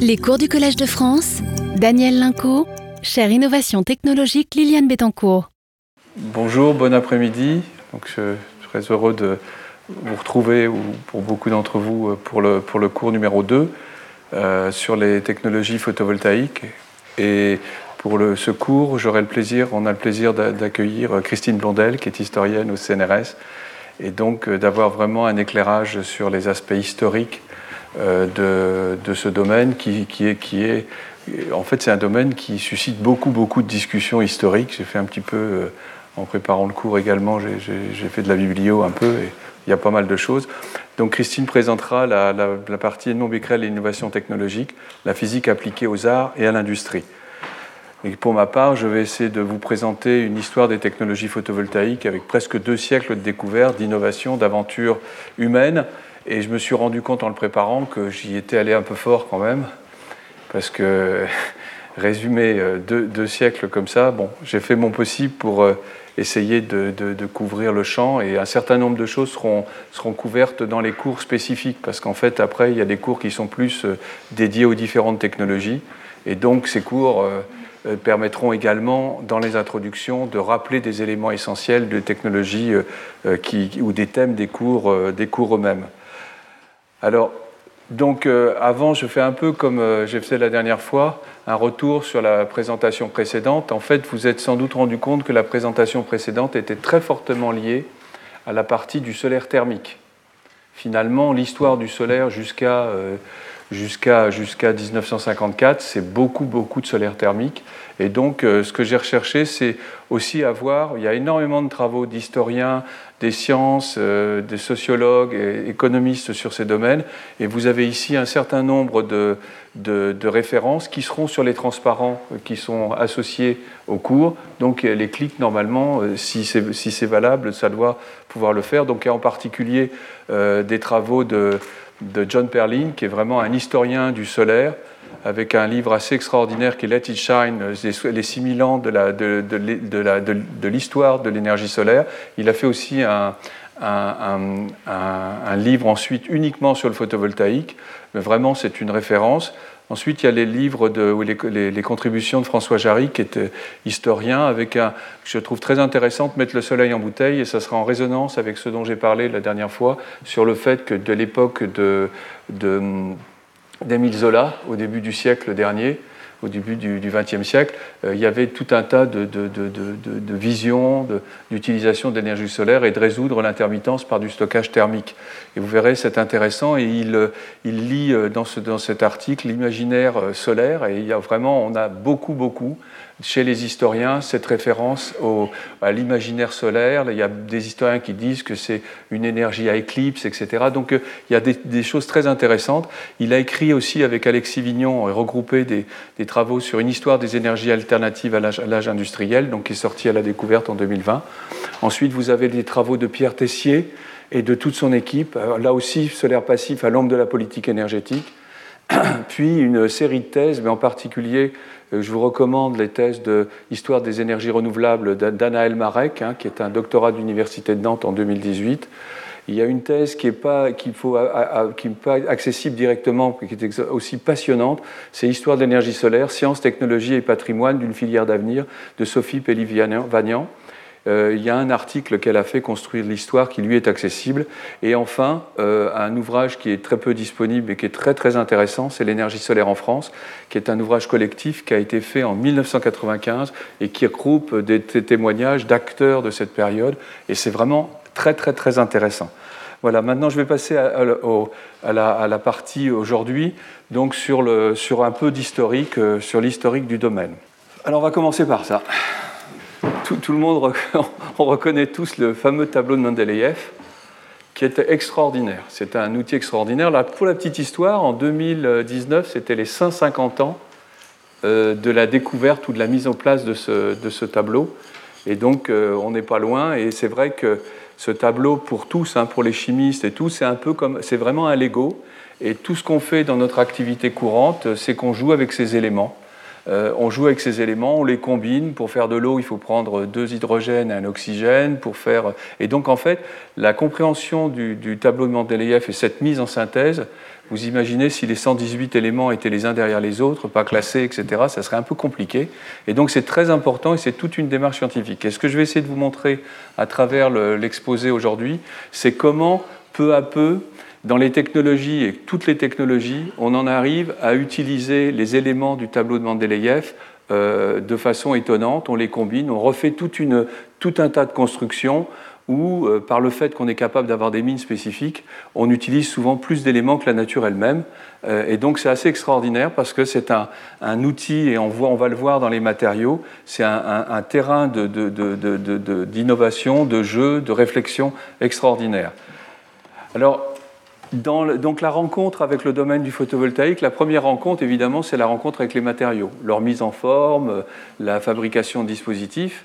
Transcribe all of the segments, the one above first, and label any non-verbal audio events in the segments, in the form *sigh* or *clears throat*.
Les cours du Collège de France, Daniel Linco, chère innovation technologique Liliane Bettencourt. Bonjour, bon après-midi. Donc, je suis très heureux de vous retrouver, ou pour beaucoup d'entre vous, pour le, pour le cours numéro 2 euh, sur les technologies photovoltaïques. Et pour le, ce cours, j'aurai le plaisir, on a le plaisir d'accueillir Christine Blondel, qui est historienne au CNRS, et donc euh, d'avoir vraiment un éclairage sur les aspects historiques euh, de, ce domaine qui, est, qui est en fait, c'est un domaine qui suscite beaucoup, beaucoup de discussions historiques. J'ai fait un petit peu, euh, en préparant le cours également, j'ai fait de la biblio un peu, et il y a pas mal de choses. Donc Christine présentera la, partie Edmond Becquerel et l'innovation technologique, la physique appliquée aux arts et à l'industrie. Et pour ma part, je vais essayer de vous présenter une histoire des technologies photovoltaïques avec presque deux siècles de découvertes, d'innovations, d'aventures humaines et je me suis rendu compte en le préparant que j'y étais allé un peu fort quand même, parce que *laughs* résumer euh, deux, siècles comme ça, bon, j'ai fait mon possible pour euh, essayer de, couvrir le champ. Et un certain nombre de choses seront, couvertes dans les cours spécifiques, parce qu'en fait, après, il y a des cours qui sont plus euh, dédiés aux différentes technologies, et donc ces cours permettront également, dans les introductions, de rappeler des éléments essentiels de technologie qui, ou des thèmes des cours, des cours eux-mêmes. Alors, donc, euh, avant, je fais un peu comme euh, j'ai fait la dernière fois, un retour sur la présentation précédente. En fait, vous êtes sans doute rendu compte que la présentation précédente était très fortement liée à la partie du solaire thermique. Finalement, l'histoire du solaire jusqu'à euh, jusqu'à 1954, c'est beaucoup, beaucoup de solaire thermique. Et donc, ce que j'ai recherché, c'est aussi avoir, il y a énormément de travaux d'historiens, des sciences, euh, des sociologues et économistes sur ces domaines. Et vous avez ici un certain nombre de, de, références qui seront sur les transparents euh, qui sont associés au cours. Donc les clics, normalement, euh, si c'est si valable, ça doit pouvoir le faire. Donc en particulier des travaux de, de John Perlin, qui est vraiment un historien du solaire, avec un livre assez extraordinaire qui est Let It Shine, les 6000 ans de l'histoire de l'énergie solaire. Il a fait aussi un, livre ensuite uniquement sur le photovoltaïque, mais vraiment c'est une référence. Ensuite, il y a les livres, de, ou les, contributions de François Jarry, qui est euh, historien, avec un, je trouve très intéressant, Mettre le soleil en bouteille, et ça sera en résonance avec ce dont j'ai parlé la dernière fois, sur le fait que de l'époque d'Émile Zola au début du siècle dernier, au début du XXe siècle, euh, il y avait tout un tas de, de, de, de visions d'utilisation d'énergie solaire et de résoudre l'intermittence par du stockage thermique. Et vous verrez, c'est intéressant. Et il, euh, il lit euh, dans, ce, dans cet article l'imaginaire solaire. Et il y a vraiment, on a beaucoup, beaucoup chez les historiens cette référence à l'imaginaire solaire. Il y a des historiens qui disent que c'est une énergie à éclipse, etc. Donc euh, il y a des, choses très intéressantes. Il a écrit aussi avec Alexis Vignon et regroupé des, travaux sur une histoire des énergies alternatives à l'âge industriel, donc qui est sorti à la découverte en 2020. Ensuite, vous avez des travaux de Pierre Tessier et de toute son équipe, euh, là aussi solaire passif à l'ombre de la politique énergétique. *clears throat* Puis une série de thèses, mais en particulier euh, je vous recommande les thèses de Histoire des énergies renouvelables d'Anaël Marek, hein, qui est un doctorat de l'Université de Nantes en 2018. Il y a une thèse qui n'est pas, accessible directement, mais qui est aussi passionnante. C'est Histoire de l'énergie solaire, sciences, technologies et patrimoine d'une filière d'avenir de Sophie Pellivian. Euh, il y a un article qu'elle a fait construire l'histoire qui lui est accessible. Et enfin, euh, un ouvrage qui est très peu disponible et qui est très très intéressant, c'est L'énergie solaire en France, qui est un ouvrage collectif qui a été fait en 1995 et qui regroupe des, témoignages d'acteurs de cette période. Et c'est vraiment très très très intéressant. Voilà, maintenant je vais passer à, la, partie aujourd'hui, donc sur, sur un peu d'historique, euh, sur l'historique du domaine. Alors on va commencer par ça tout, le monde, *laughs* on reconnaît tous le fameux tableau de Mendeleïev, qui était extraordinaire. C'était un outil extraordinaire. Là, pour la petite histoire, en 2019, c'était les 150 ans euh, de la découverte ou de la mise en place de ce, tableau. Et donc, euh, on n'est pas loin. Et c'est vrai que ce tableau, pour tous, hein, pour les chimistes et tout, c'est un peu comme, c'est vraiment un Lego. Et tout ce qu'on fait dans notre activité courante, c'est qu'on joue avec ces éléments. Euh, on joue avec ces éléments, on les combine. Pour faire de l'eau, il faut prendre deux hydrogènes et un oxygène. Pour faire... Et donc, en fait, la compréhension du, tableau de Mendeleïev et cette mise en synthèse Vous imaginez si les 118 éléments étaient les uns derrière les autres, pas classés, etc., ça serait un peu compliqué. Et donc c'est très important et c'est toute une démarche scientifique. Et ce que je vais essayer de vous montrer à travers l'exposé aujourd'hui, c'est comment peu à peu, dans les technologies et toutes les technologies, on en arrive à utiliser les éléments du tableau de Mendeleïev euh, de façon étonnante, on les combine, on refait tout un tas de constructions où, euh, par le fait qu'on est capable d'avoir des mines spécifiques, on utilise souvent plus d'éléments que la nature elle-même. Euh, et donc c'est assez extraordinaire parce que c'est un, outil, et on, va le voir dans les matériaux, c'est un, terrain d'innovation, de, de, jeu, de réflexion extraordinaire. Alors, dans donc la rencontre avec le domaine du photovoltaïque, la première rencontre, évidemment, c'est la rencontre avec les matériaux, leur mise en forme, la fabrication de dispositifs.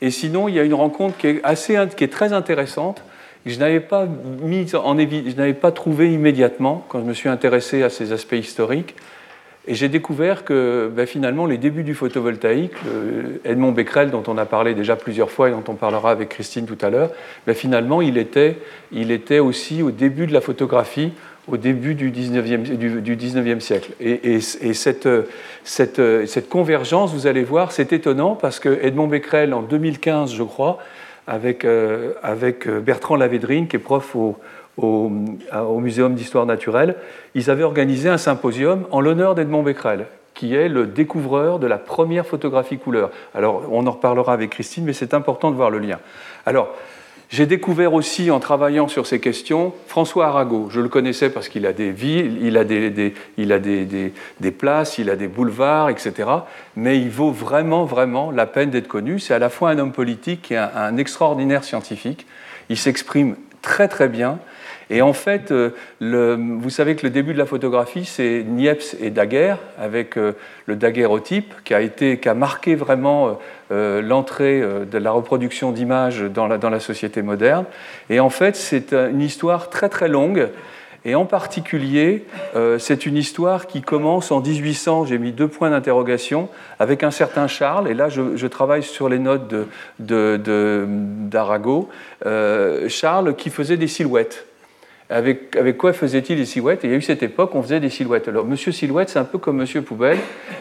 Et sinon, il y a une rencontre qui est, assez, qui est très intéressante, que je n'avais pas, je n'avais pas trouvé immédiatement quand je me suis intéressé à ces aspects historiques. Et j'ai découvert que ben, finalement, les débuts du photovoltaïque, Edmond Becquerel, dont on a parlé déjà plusieurs fois et dont on parlera avec Christine tout à l'heure, ben, finalement, il était, il était aussi au début de la photographie, au début du 19e, du, 19e siècle. Et, et, cette, cette, convergence, vous allez voir, c'est étonnant parce que Edmond Becquerel, en 2015, je crois, avec, euh, avec Bertrand Lavédrine, qui est prof au, au, au Muséum d'histoire naturelle, ils avaient organisé un symposium en l'honneur d'Edmond Becquerel, qui est le découvreur de la première photographie couleur. Alors, on en reparlera avec Christine, mais c'est important de voir le lien. Alors, j'ai découvert aussi, en travaillant sur ces questions, François Arago. Je le connaissais parce qu'il a des villes, il a des, il a des, des, places, il a des boulevards, etc. Mais il vaut vraiment, vraiment la peine d'être connu. C'est à la fois un homme politique et un extraordinaire scientifique. Il s'exprime très, très bien. Et en fait, euh, vous savez que le début de la photographie, c'est Niepce et Daguerre, avec euh, le daguerreotype, qui a, été, qui a marqué vraiment euh, l'entrée de la reproduction d'images dans la, société moderne. Et en fait, c'est une histoire très très longue. Et en particulier, c'est une histoire qui commence en 1800, j'ai mis deux points d'interrogation, avec un certain Charles, et là je, travaille sur les notes d'Arago, de, Charles qui faisait des silhouettes. Avec, quoi faisait-il des silhouettes? Et il y a eu cette époque où on faisait des silhouettes. Alors, Monsieur Silhouette, c'est un peu comme Monsieur Poubelle.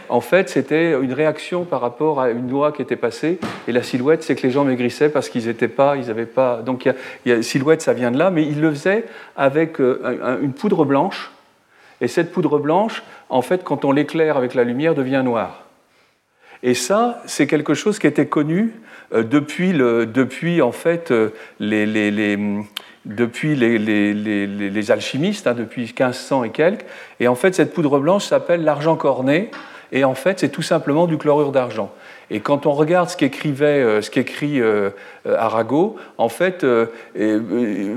En fait, c'était une réaction par rapport à une loi qui était passée. Et la silhouette, c'est que les gens maigrissaient parce qu'ils n'étaient pas, ils n'avaient pas. Donc, silhouette, ça vient de là, mais il le faisait avec euh, une poudre blanche. Et cette poudre blanche, en fait, quand on l'éclaire avec la lumière, devient noire. Et ça, c'est quelque chose qui était connu euh, depuis, depuis en fait, euh, les, les, les depuis les, alchimistes, hein, depuis 1500 et quelques. Et en fait, cette poudre blanche s'appelle l'argent corné. Et en fait, c'est tout simplement du chlorure d'argent. Et quand on regarde ce qu'écrivait, euh, ce qu'écrit euh, Arago, en fait, euh,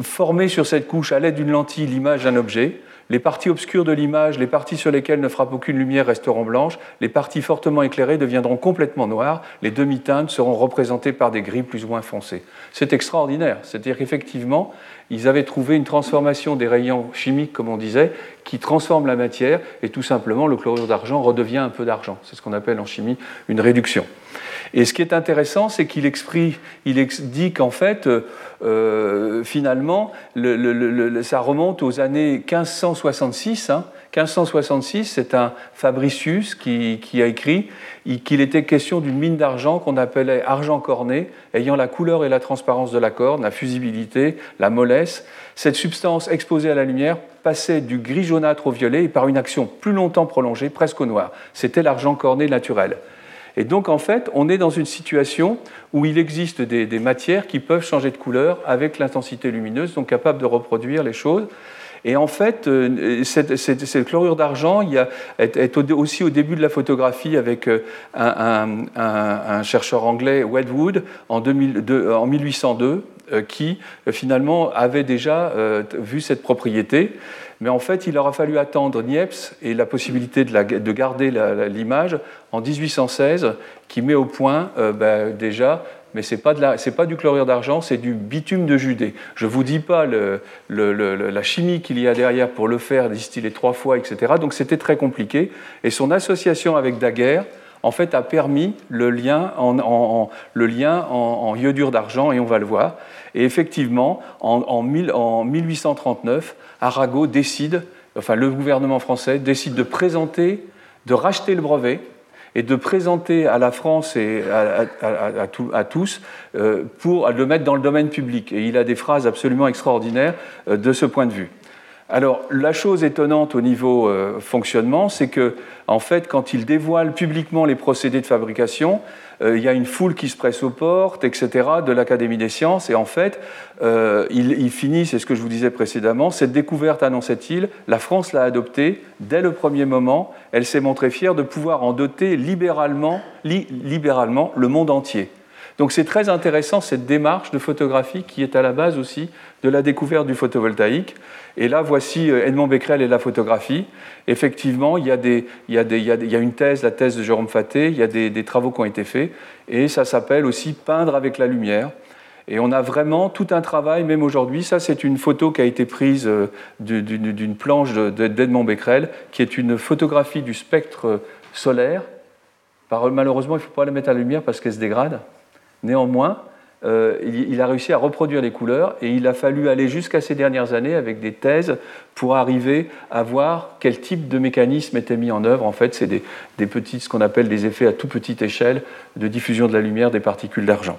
former sur cette couche à l'aide d'une lentille l'image d'un objet, les parties obscures de l'image, les parties sur lesquelles ne frappe aucune lumière resteront blanches, les parties fortement éclairées deviendront complètement noires, les demi-teintes seront représentées par des gris plus ou moins foncés. C'est extraordinaire. C'est-à-dire qu'effectivement, ils avaient trouvé une transformation des rayons chimiques, comme on disait, qui transforme la matière, et tout simplement, le chlorure d'argent redevient un peu d'argent. C'est ce qu'on appelle en chimie une réduction. Et ce qui est intéressant, c'est qu'il il dit qu'en fait, euh, finalement, le, le, ça remonte aux années 1566. Hein. 1566, c'est un Fabricius qui, qui a écrit qu'il était question d'une mine d'argent qu'on appelait argent corné, ayant la couleur et la transparence de la corne, la fusibilité, la mollesse. Cette substance exposée à la lumière passait du gris jaunâtre au violet et par une action plus longtemps prolongée, presque au noir. C'était l'argent corné naturel. Et donc, en fait, on est dans une situation où il existe des, matières qui peuvent changer de couleur avec l'intensité lumineuse, donc capables de reproduire les choses. Et en fait, euh, cette, cette, chlorure d'argent est, est, aussi au début de la photographie avec euh, un, chercheur anglais, Wedgwood, en, 2002, en 1802, euh, qui finalement avait déjà vu cette propriété. Mais en fait, il aura fallu attendre Niepce et la possibilité de, garder l'image en 1816, qui met au point euh, ben, déjà mais ce n'est pas, du chlorure d'argent, c'est du bitume de Judée. Je ne vous dis pas la chimie qu'il y a derrière pour le faire distiller trois fois, etc. Donc c'était très compliqué. Et son association avec Daguerre, en fait, a permis le lien en, en, en, en iodure d'argent, et on va le voir. Et effectivement, en, en 1839, Arago décide enfin le gouvernement français, décide de présenter, de racheter le brevet et de présenter à la France et à, tous euh, pour le mettre dans le domaine public. Et il a des phrases absolument extraordinaires euh, de ce point de vue. Alors, la chose étonnante au niveau euh, fonctionnement, c'est que, en fait, quand il dévoile publiquement les procédés de fabrication, euh, il y a une foule qui se presse aux portes, etc., de l'Académie des sciences, et en fait, euh, il, finit, c'est ce que je vous disais précédemment, cette découverte, annonçait-il, la France l'a adoptée dès le premier moment, elle s'est montrée fière de pouvoir en doter libéralement, libéralement le monde entier. Donc c'est très intéressant cette démarche de photographie qui est à la base aussi de la découverte du photovoltaïque. Et là, voici euh, Edmond Becquerel et la photographie. Effectivement, il y, a une thèse, la thèse de Jérôme Faté, il y a des, travaux qui ont été faits, et ça s'appelle aussi peindre avec la lumière. Et on a vraiment tout un travail, même aujourd'hui. Ça, c'est une photo qui a été prise euh, d'une planche d'Edmond Becquerel, qui est une photographie du spectre solaire. Malheureusement, il ne faut pas la mettre à la lumière parce qu'elle se dégrade. Néanmoins, euh, il, a réussi à reproduire les couleurs et il a fallu aller jusqu'à ces dernières années avec des thèses pour arriver à voir quel type de mécanisme était mis en œuvre. En fait, c'est des, ce qu'on appelle des effets à toute petite échelle de diffusion de la lumière des particules d'argent.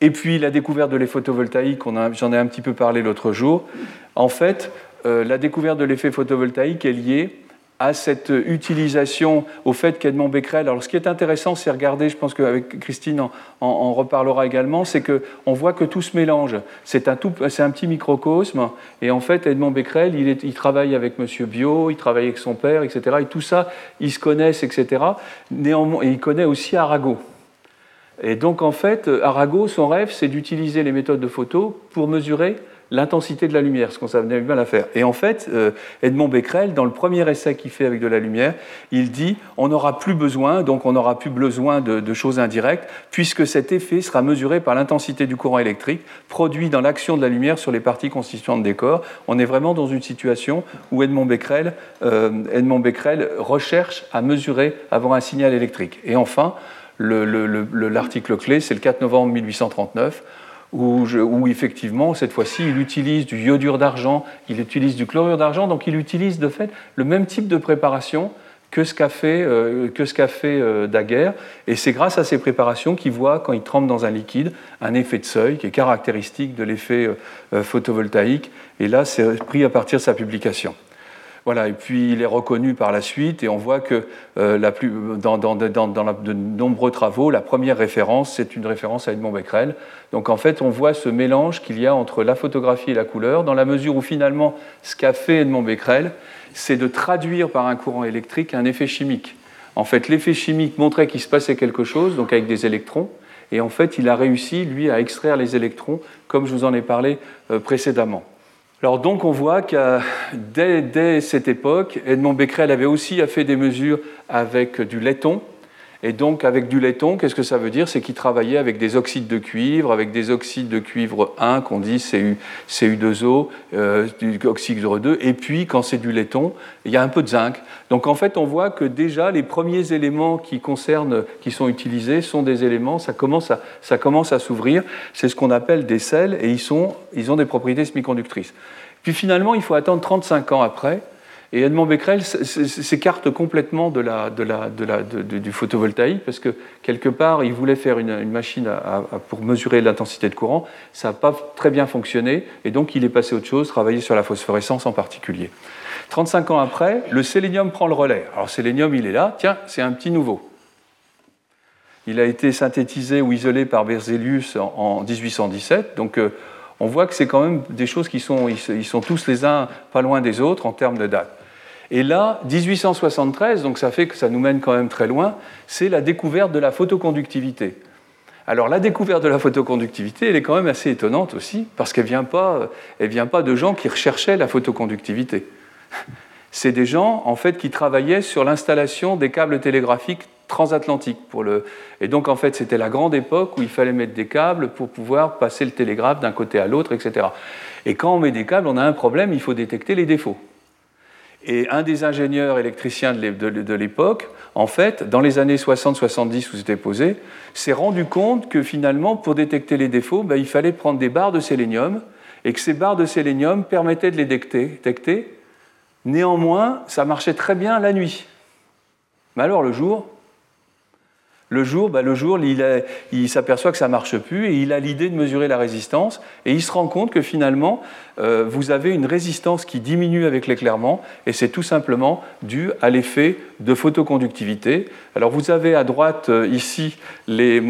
Et puis la découverte de l'effet photovoltaïque, j'en ai un petit peu parlé l'autre jour. En fait, euh, la découverte de l'effet photovoltaïque est liée à cette utilisation, au fait qu'Edmond Becquerel, alors ce qui est intéressant, c'est regarder, je pense qu'avec Christine en, en, reparlera également, c'est qu'on voit que tout se mélange. C'est un, un petit microcosme, et en fait, Edmond Becquerel, il, travaille avec Monsieur Bio, il travaille avec son père, etc. Et tout ça, ils se connaissent, etc. Néanmoins, et il connaît aussi Arago. Et donc, en fait, Arago, son rêve, c'est d'utiliser les méthodes de photo pour mesurer l'intensité de la lumière, ce qu'on savait bien à faire. Et en fait, euh, Edmond Becquerel, dans le premier essai qu'il fait avec de la lumière, il dit on n'aura plus besoin, donc on n'aura plus besoin de, choses indirectes, puisque cet effet sera mesuré par l'intensité du courant électrique produit dans l'action de la lumière sur les parties constituantes des corps. On est vraiment dans une situation où Edmond Becquerel, euh, recherche à mesurer, avoir un signal électrique. Et enfin, l'article clé, c'est le 4 novembre 1839 où, effectivement, cette fois-ci, il utilise du iodure d'argent, il utilise du chlorure d'argent, donc il utilise de fait le même type de préparation que ce qu'a fait, euh, euh, Daguerre. Et c'est grâce à ces préparations qu'il voit, quand il trempe dans un liquide, un effet de seuil qui est caractéristique de l'effet euh, photovoltaïque. Et là, c'est pris à partir de sa publication. Voilà, et puis il est reconnu par la suite, et on voit que euh, dans, de nombreux travaux, la première référence, c'est une référence à Edmond Becquerel. Donc en fait, on voit ce mélange qu'il y a entre la photographie et la couleur, dans la mesure où finalement, ce qu'a fait Edmond Becquerel, c'est de traduire par un courant électrique un effet chimique. En fait, l'effet chimique montrait qu'il se passait quelque chose, donc avec des électrons, et en fait, il a réussi, lui, à extraire les électrons, comme je vous en ai parlé euh, précédemment. Alors donc on voit que dès, cette époque, Edmond Becquerel avait aussi fait des mesures avec du laiton, et donc, avec du laiton, qu'est-ce que ça veut dire? C'est qu'il travaillait avec des oxydes de cuivre, avec des oxydes de cuivre 1 qu'on dit Cu, Cu2O, euh, du oxyde 2, et puis quand c'est du laiton, il y a un peu de zinc. Donc en fait, on voit que déjà les premiers éléments qui concernent, qui sont utilisés, sont des éléments, ça commence à, s'ouvrir. C'est ce qu'on appelle des sels, et ils, ils ont des propriétés semi-conductrices. Puis finalement, il faut attendre 35 ans après et Edmond Becquerel s'écarte complètement du photovoltaïque parce que quelque part, il voulait faire une, machine pour mesurer l'intensité de courant. Ça n'a pas très bien fonctionné et donc il est passé à autre chose, travailler sur la phosphorescence en particulier. 35 ans après, le sélénium prend le relais. Alors sélénium, il est là, tiens, c'est un petit nouveau. Il a été synthétisé ou isolé par Berzelius en, 1817, donc euh, on voit que c'est quand même des choses qui sont, ils sont tous les uns pas loin des autres en termes de date. Et là, 1873, donc ça fait que ça nous mène quand même très loin, c'est la découverte de la photoconductivité. Alors la découverte de la photoconductivité, elle est quand même assez étonnante aussi, parce qu'elle ne vient, pas, vient pas de gens qui recherchaient la photoconductivité. C'est des gens en fait qui travaillaient sur l'installation des câbles télégraphiques transatlantiques. Pour le... Et donc en fait c'était la grande époque où il fallait mettre des câbles pour pouvoir passer le télégraphe d'un côté à l'autre, etc. Et quand on met des câbles, on a un problème, il faut détecter les défauts. Et un des ingénieurs électriciens de l'époque, en fait, dans les années 60-70 où c'était posé, s'est rendu compte que finalement, pour détecter les défauts, ben, il fallait prendre des barres de sélénium et que ces barres de sélénium permettaient de les détecter, Néanmoins, ça marchait très bien la nuit. Mais alors le jour, le jour, bah, le jour il, s'aperçoit que ça marche plus et il a l'idée de mesurer la résistance et il se rend compte que finalement, euh, vous avez une résistance qui diminue avec l'éclairement et c'est tout simplement dû à l'effet de photoconductivité. Alors vous avez à droite euh, ici les,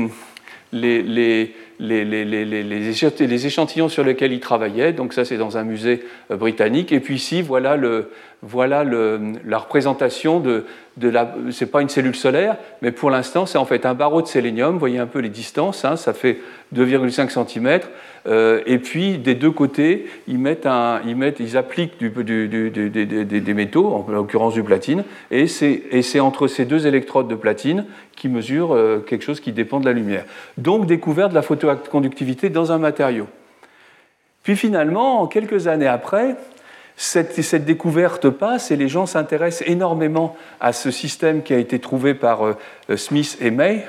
les, les les, les, échantillons sur lesquels il travaillait. Donc ça, c'est dans un musée euh, britannique. Et puis ici, voilà, le, voilà la représentation de, de la... C'est pas une cellule solaire, mais pour l'instant, c'est en fait un barreau de sélénium. Vous voyez un peu les distances, hein, ça fait 2,5 cm. Euh, et puis, des deux côtés, ils, mettent un, ils, mettent, ils appliquent des métaux, en l'occurrence du platine, et c'est entre ces deux électrodes de platine qui mesurent euh, quelque chose qui dépend de la lumière. Donc, découverte de la photoconductivité dans un matériau. Puis finalement, quelques années après, cette, découverte passe et les gens s'intéressent énormément à ce système qui a été trouvé par euh, Smith et May,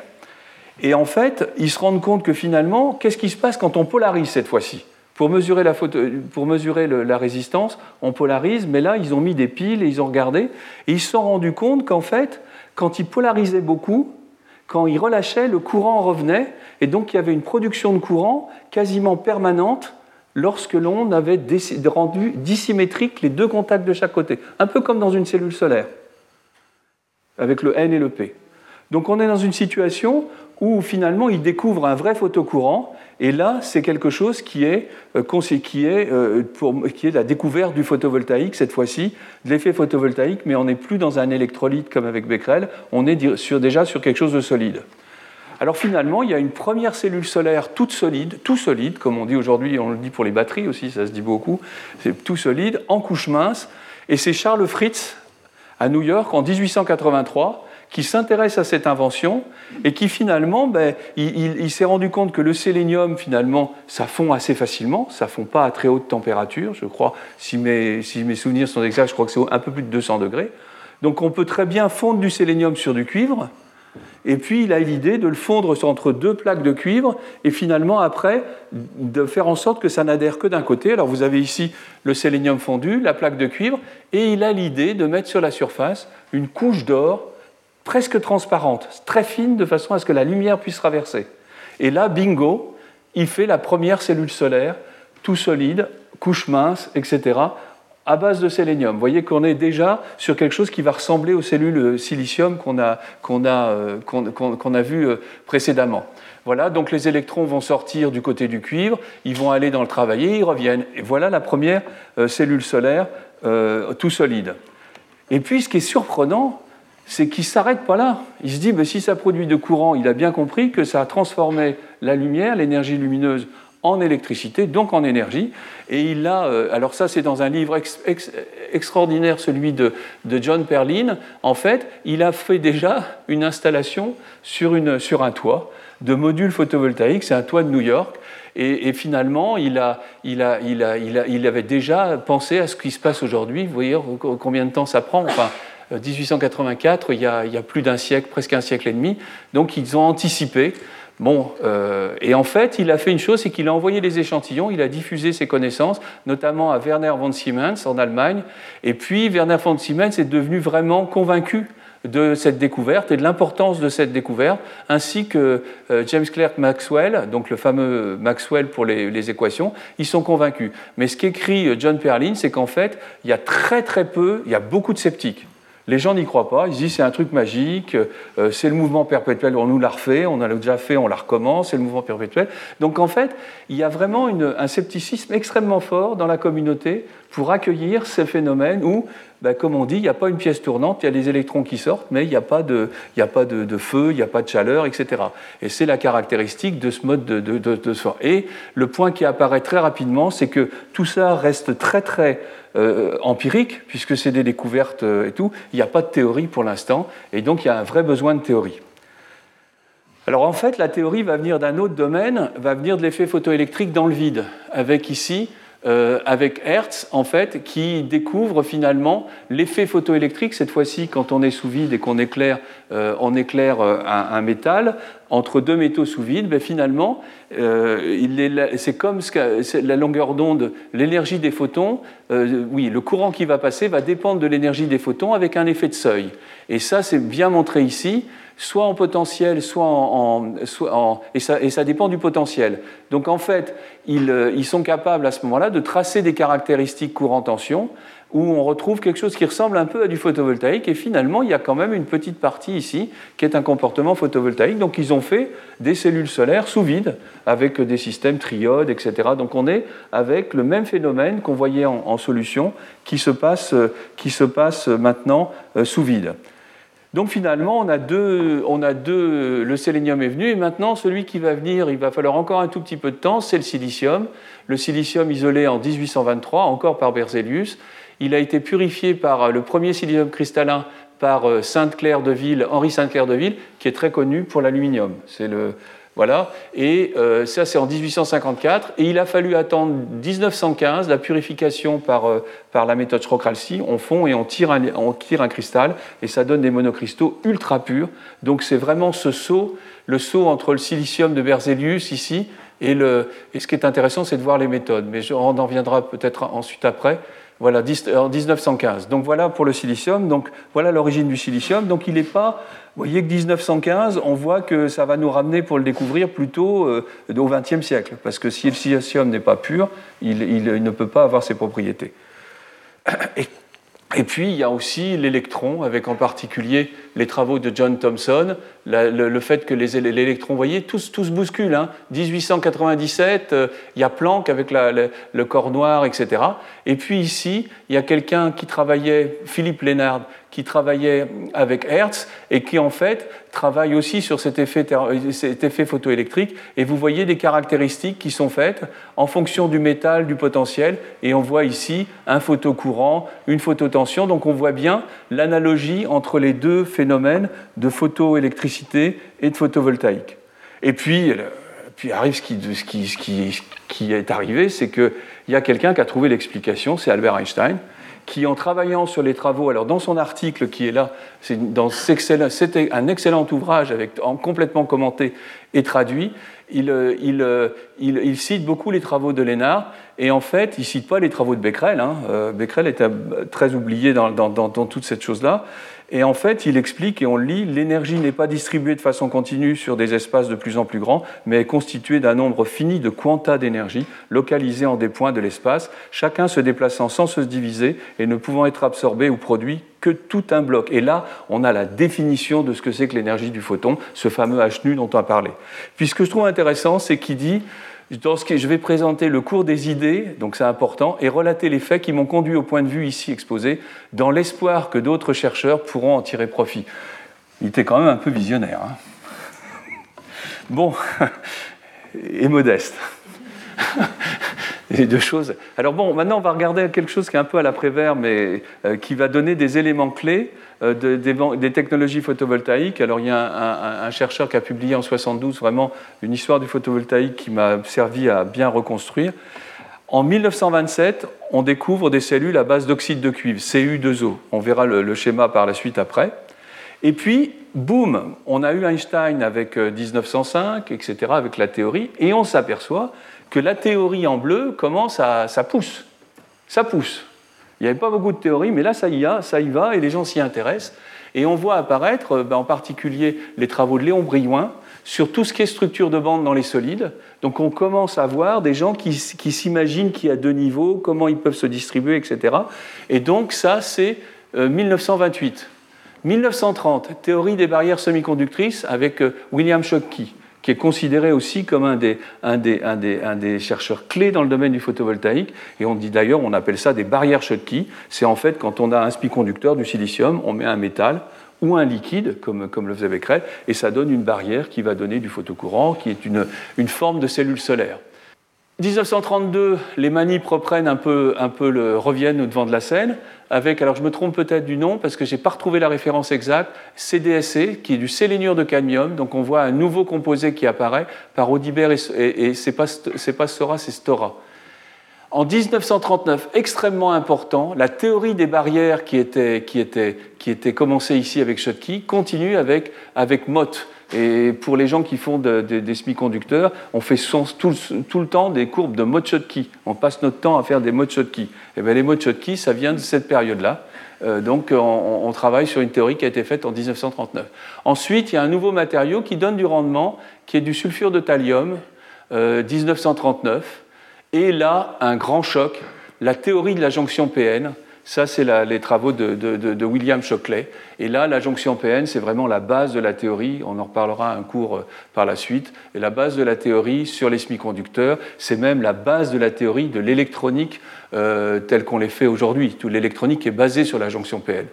et en fait, ils se rendent compte que finalement, qu'est-ce qui se passe quand on polarise cette fois-ci? Pour mesurer, la, pour mesurer la résistance, on polarise, mais là, ils ont mis des piles et ils ont regardé, et ils se sont rendus compte qu'en fait, quand ils polarisaient beaucoup, quand ils relâchaient, le courant revenait, et donc il y avait une production de courant quasiment permanente lorsque l'on avait rendu dissymétriques les deux contacts de chaque côté, un peu comme dans une cellule solaire, avec le N et le P. Donc on est dans une situation où finalement il découvre un vrai photocourant, et là c'est quelque chose qui est, euh, qui, est, euh, pour, qui est la découverte du photovoltaïque, cette fois-ci, de l'effet photovoltaïque, mais on n'est plus dans un électrolyte comme avec Becquerel, on est déjà sur quelque chose de solide. Alors finalement, il y a une première cellule solaire toute solide, tout solide, comme on dit aujourd'hui, on le dit pour les batteries aussi, ça se dit beaucoup, c'est tout solide, en couche mince, et c'est Charles Fritz à New York en 1883 qui s'intéresse à cette invention et qui finalement, ben, il, s'est rendu compte que le sélénium, finalement, ça fond assez facilement, ça fond pas à très haute température, je crois, si mes, si mes souvenirs sont exacts, je crois que c'est un peu plus de 200 degrés. Donc on peut très bien fondre du sélénium sur du cuivre, et puis il a l'idée de le fondre entre deux plaques de cuivre, et finalement après de faire en sorte que ça n'adhère que d'un côté. Alors vous avez ici le sélénium fondu, la plaque de cuivre, et il a l'idée de mettre sur la surface une couche d'or presque transparente, très fine, de façon à ce que la lumière puisse traverser. Et là, bingo, il fait la première cellule solaire, tout solide, couche mince, etc., à base de sélénium. Vous voyez qu'on est déjà sur quelque chose qui va ressembler aux cellules silicium qu'on a, qu'on a, euh, a euh, précédemment. Voilà, donc les électrons vont sortir du côté du cuivre, ils vont aller dans le travailler, ils reviennent. Et voilà la première euh, cellule solaire tout solide. Et puis ce qui est surprenant, c'est qu'il ne s'arrête pas là. Il se dit, mais si ça produit de courant, il a bien compris que ça a transformé la lumière, l'énergie lumineuse, en électricité, donc en énergie. Et il a, euh, alors ça c'est dans un livre extraordinaire, celui de, John Perlin, en fait, il a fait déjà une installation sur, une, sur un toit de modules photovoltaïques, c'est un toit de New York, et, finalement, il, a, il, a, il, a, il, avait déjà pensé à ce qui se passe aujourd'hui. Vous voyez combien de temps ça prend? Enfin, 1884, il y a, plus d'un siècle, presque un siècle et demi. Donc ils ont anticipé. Bon, euh, et en fait, il a fait une chose, c'est qu'il a envoyé des échantillons, il a diffusé ses connaissances, notamment à Werner von Siemens en Allemagne. Et puis, Werner von Siemens est devenu vraiment convaincu de cette découverte et de l'importance de cette découverte, ainsi que euh, James Clerk Maxwell, donc le fameux Maxwell pour les, les équations, ils sont convaincus. Mais ce qu'écrit John Perlin, c'est qu'en fait, il y a très très peu, il y a beaucoup de sceptiques. Les gens n'y croient pas, ils disent c'est un truc magique, euh, c'est le mouvement perpétuel, on nous l'a refait, on l'a déjà fait, on la recommence, c'est le mouvement perpétuel. Donc en fait, il y a vraiment un scepticisme extrêmement fort dans la communauté pour accueillir ces phénomènes où, ben, comme on dit, il n'y a pas une pièce tournante, il y a des électrons qui sortent, mais il n'y a pas, de, feu, il n'y a pas de chaleur, etc. Et c'est la caractéristique de ce mode de, de, de, Et le point qui apparaît très rapidement, c'est que tout ça reste très très euh, empirique, puisque c'est des découvertes euh, et tout, il n'y a pas de théorie pour l'instant, et donc il y a un vrai besoin de théorie. Alors en fait, la théorie va venir d'un autre domaine, va venir de l'effet photoélectrique dans le vide, avec ici euh, avec Hertz, en fait, qui découvre finalement l'effet photoélectrique, cette fois-ci quand on est sous vide et qu'on éclaire, euh, on éclaire euh, un, métal, entre deux métaux sous vide, ben finalement, c'est comme la longueur d'onde, l'énergie des photons oui, le courant qui va passer va dépendre de l'énergie des photons avec un effet de seuil. Et ça, c'est bien montré ici, soit en potentiel, soit en... et, ça, dépend du potentiel. Donc en fait, ils, euh, ils sont capables à ce moment-là de tracer des caractéristiques courant-tension où on retrouve quelque chose qui ressemble un peu à du photovoltaïque, et finalement, il y a quand même une petite partie ici qui est un comportement photovoltaïque. Donc, ils ont fait des cellules solaires sous vide, avec des systèmes triodes, etc. Donc, on est avec le même phénomène qu'on voyait en, solution, qui se, passe, qui se passe maintenant euh, sous vide. Donc finalement, on a, deux, on a deux, le sélénium est venu, et maintenant celui qui va venir, il va falloir encore un tout petit peu de temps, c'est le silicium. Le silicium isolé en 1823, encore par Berzelius, il a été purifié par euh, le premier silicium cristallin par euh, Sainte-Claire de Ville, Henri Sainte-Claire de Ville, qui est très connu pour l'aluminium. C'est le voilà. Et euh, ça, c'est en 1854. Et il a fallu attendre 1915 la purification par, par la méthode Schrock-Ralsy. On fond et on tire, un, on tire un cristal et ça donne des monocristaux ultra purs. Donc c'est vraiment ce saut, le saut entre le silicium de Berzelius ici et, le, et ce qui est intéressant, c'est de voir les méthodes. Mais on en viendra peut-être ensuite après. Voilà, en 1915. Donc voilà pour le silicium. Donc voilà l'origine du silicium. Donc il n'est pas. Vous voyez que 1915, on voit que ça va nous ramener pour le découvrir plutôt euh, au XXe siècle. Parce que si le silicium n'est pas pur, il, ne peut pas avoir ses propriétés. Et puis, il y a aussi l'électron, avec en particulier les travaux de John Thomson, le, fait que l'électron, vous voyez, tout, se bouscule. 1897, hein. euh, il y a Planck avec le, corps noir, etc. Et puis ici, il y a quelqu'un qui travaillait, Philippe Lénard, qui travaillait avec Hertz et qui en fait travaille aussi sur cet effet, cet effet photoélectrique. Et vous voyez des caractéristiques qui sont faites en fonction du métal, du potentiel. Et on voit ici un photocourant, une phototension. Donc on voit bien l'analogie entre les deux phénomènes de photoélectricité et de photovoltaïque. Et puis, puis arrive ce qui, est arrivé, c'est qu'il y a quelqu'un qui a trouvé l'explication, c'est Albert Einstein qui, en travaillant sur les travaux, alors dans son article qui est là, c'était un excellent ouvrage avec, en, complètement commenté et traduit, il, euh, euh, il, il, cite beaucoup les travaux de Lénard, et en fait, il ne cite pas les travaux de Becquerel. Hein. Euh, Becquerel était très oublié dans, dans, dans, toute cette chose-là. Et en fait, il explique, et on le lit, l'énergie n'est pas distribuée de façon continue sur des espaces de plus en plus grands, mais est constituée d'un nombre fini de quanta d'énergie localisés en des points de l'espace, chacun se déplaçant sans se diviser et ne pouvant être absorbé ou produit que tout un bloc. Et là, on a la définition de ce que c'est que l'énergie du photon, ce fameux H nu dont on a parlé. Puis ce que je trouve intéressant, c'est qu'il dit je vais présenter le cours des idées, donc c'est important, et relater les faits qui m'ont conduit au point de vue ici exposé, dans l'espoir que d'autres chercheurs pourront en tirer profit. Il était quand même un peu visionnaire. Hein. bon, *laughs* et modeste. *laughs* les deux choses. Alors bon, maintenant on va regarder quelque chose qui est un peu à l'après-vert, mais euh, qui va donner des éléments clés euh, des, technologies photovoltaïques. Alors il y a un, chercheur qui a publié en 72 vraiment une histoire du photovoltaïque qui m'a servi à bien reconstruire. En 1927, on découvre des cellules à base d'oxyde de cuivre, Cu2O. On verra le, schéma par la suite après. Et puis, boum, on a eu Einstein avec 1905, euh, etc., avec la théorie, et on s'aperçoit que la théorie en bleu commence à. ça pousse. Ça pousse. Il n'y avait pas beaucoup de théories, mais là, ça y, a, ça y va, et les gens s'y intéressent. Et on voit apparaître, ben, en particulier, les travaux de Léon Brillouin sur tout ce qui est structure de bande dans les solides. Donc on commence à voir des gens qui, qui s'imaginent qu'il y a deux niveaux, comment ils peuvent se distribuer, etc. Et donc ça, c'est 1928. Euh, 1930, théorie des barrières semi-conductrices avec euh, William Schottky qui est considéré aussi comme un des, un, des, un, des, un des, chercheurs clés dans le domaine du photovoltaïque. Et on dit d'ailleurs, on appelle ça des barrières Schottky. C'est en fait quand on a un semi-conducteur du silicium, on met un métal ou un liquide, comme, comme le faisait Becquerel, et ça donne une barrière qui va donner du photocourant, qui est une, une forme de cellule solaire. 1932, les manipes reprennent un peu, un peu reviennent au devant de la scène avec, alors je me trompe peut-être du nom parce que je n'ai pas retrouvé la référence exacte, CDSC, qui est du séléniure de cadmium. Donc on voit un nouveau composé qui apparaît par Audibert et, et, c'est pas, pas c'est Stora. En 1939, extrêmement important, la théorie des barrières qui était, qui était, qui était commencée ici avec Schottky continue avec, avec Mott Et pour les gens qui font des semi-conducteurs, on fait tout, le temps des courbes de Motshotsky. On passe notre temps à faire des Motshotsky. Et eh bien les Motshotsky, ça vient de cette période-là. Euh, donc on, travaille sur une théorie qui a été faite en 1939. Ensuite, il y a un nouveau matériau qui donne du rendement, qui est du sulfure de thallium, 1939. Euh, Et là, un grand choc, la théorie de la jonction PN, ça, c'est les travaux de, William Shockley. Et là, la jonction PN, c'est vraiment la base de la théorie. On en reparlera un cours euh, par la suite. Et la base de la théorie sur les semi-conducteurs, c'est même la base de la théorie de l'électronique euh, telle qu'on les fait aujourd'hui. Toute l'électronique est basée sur la jonction PN.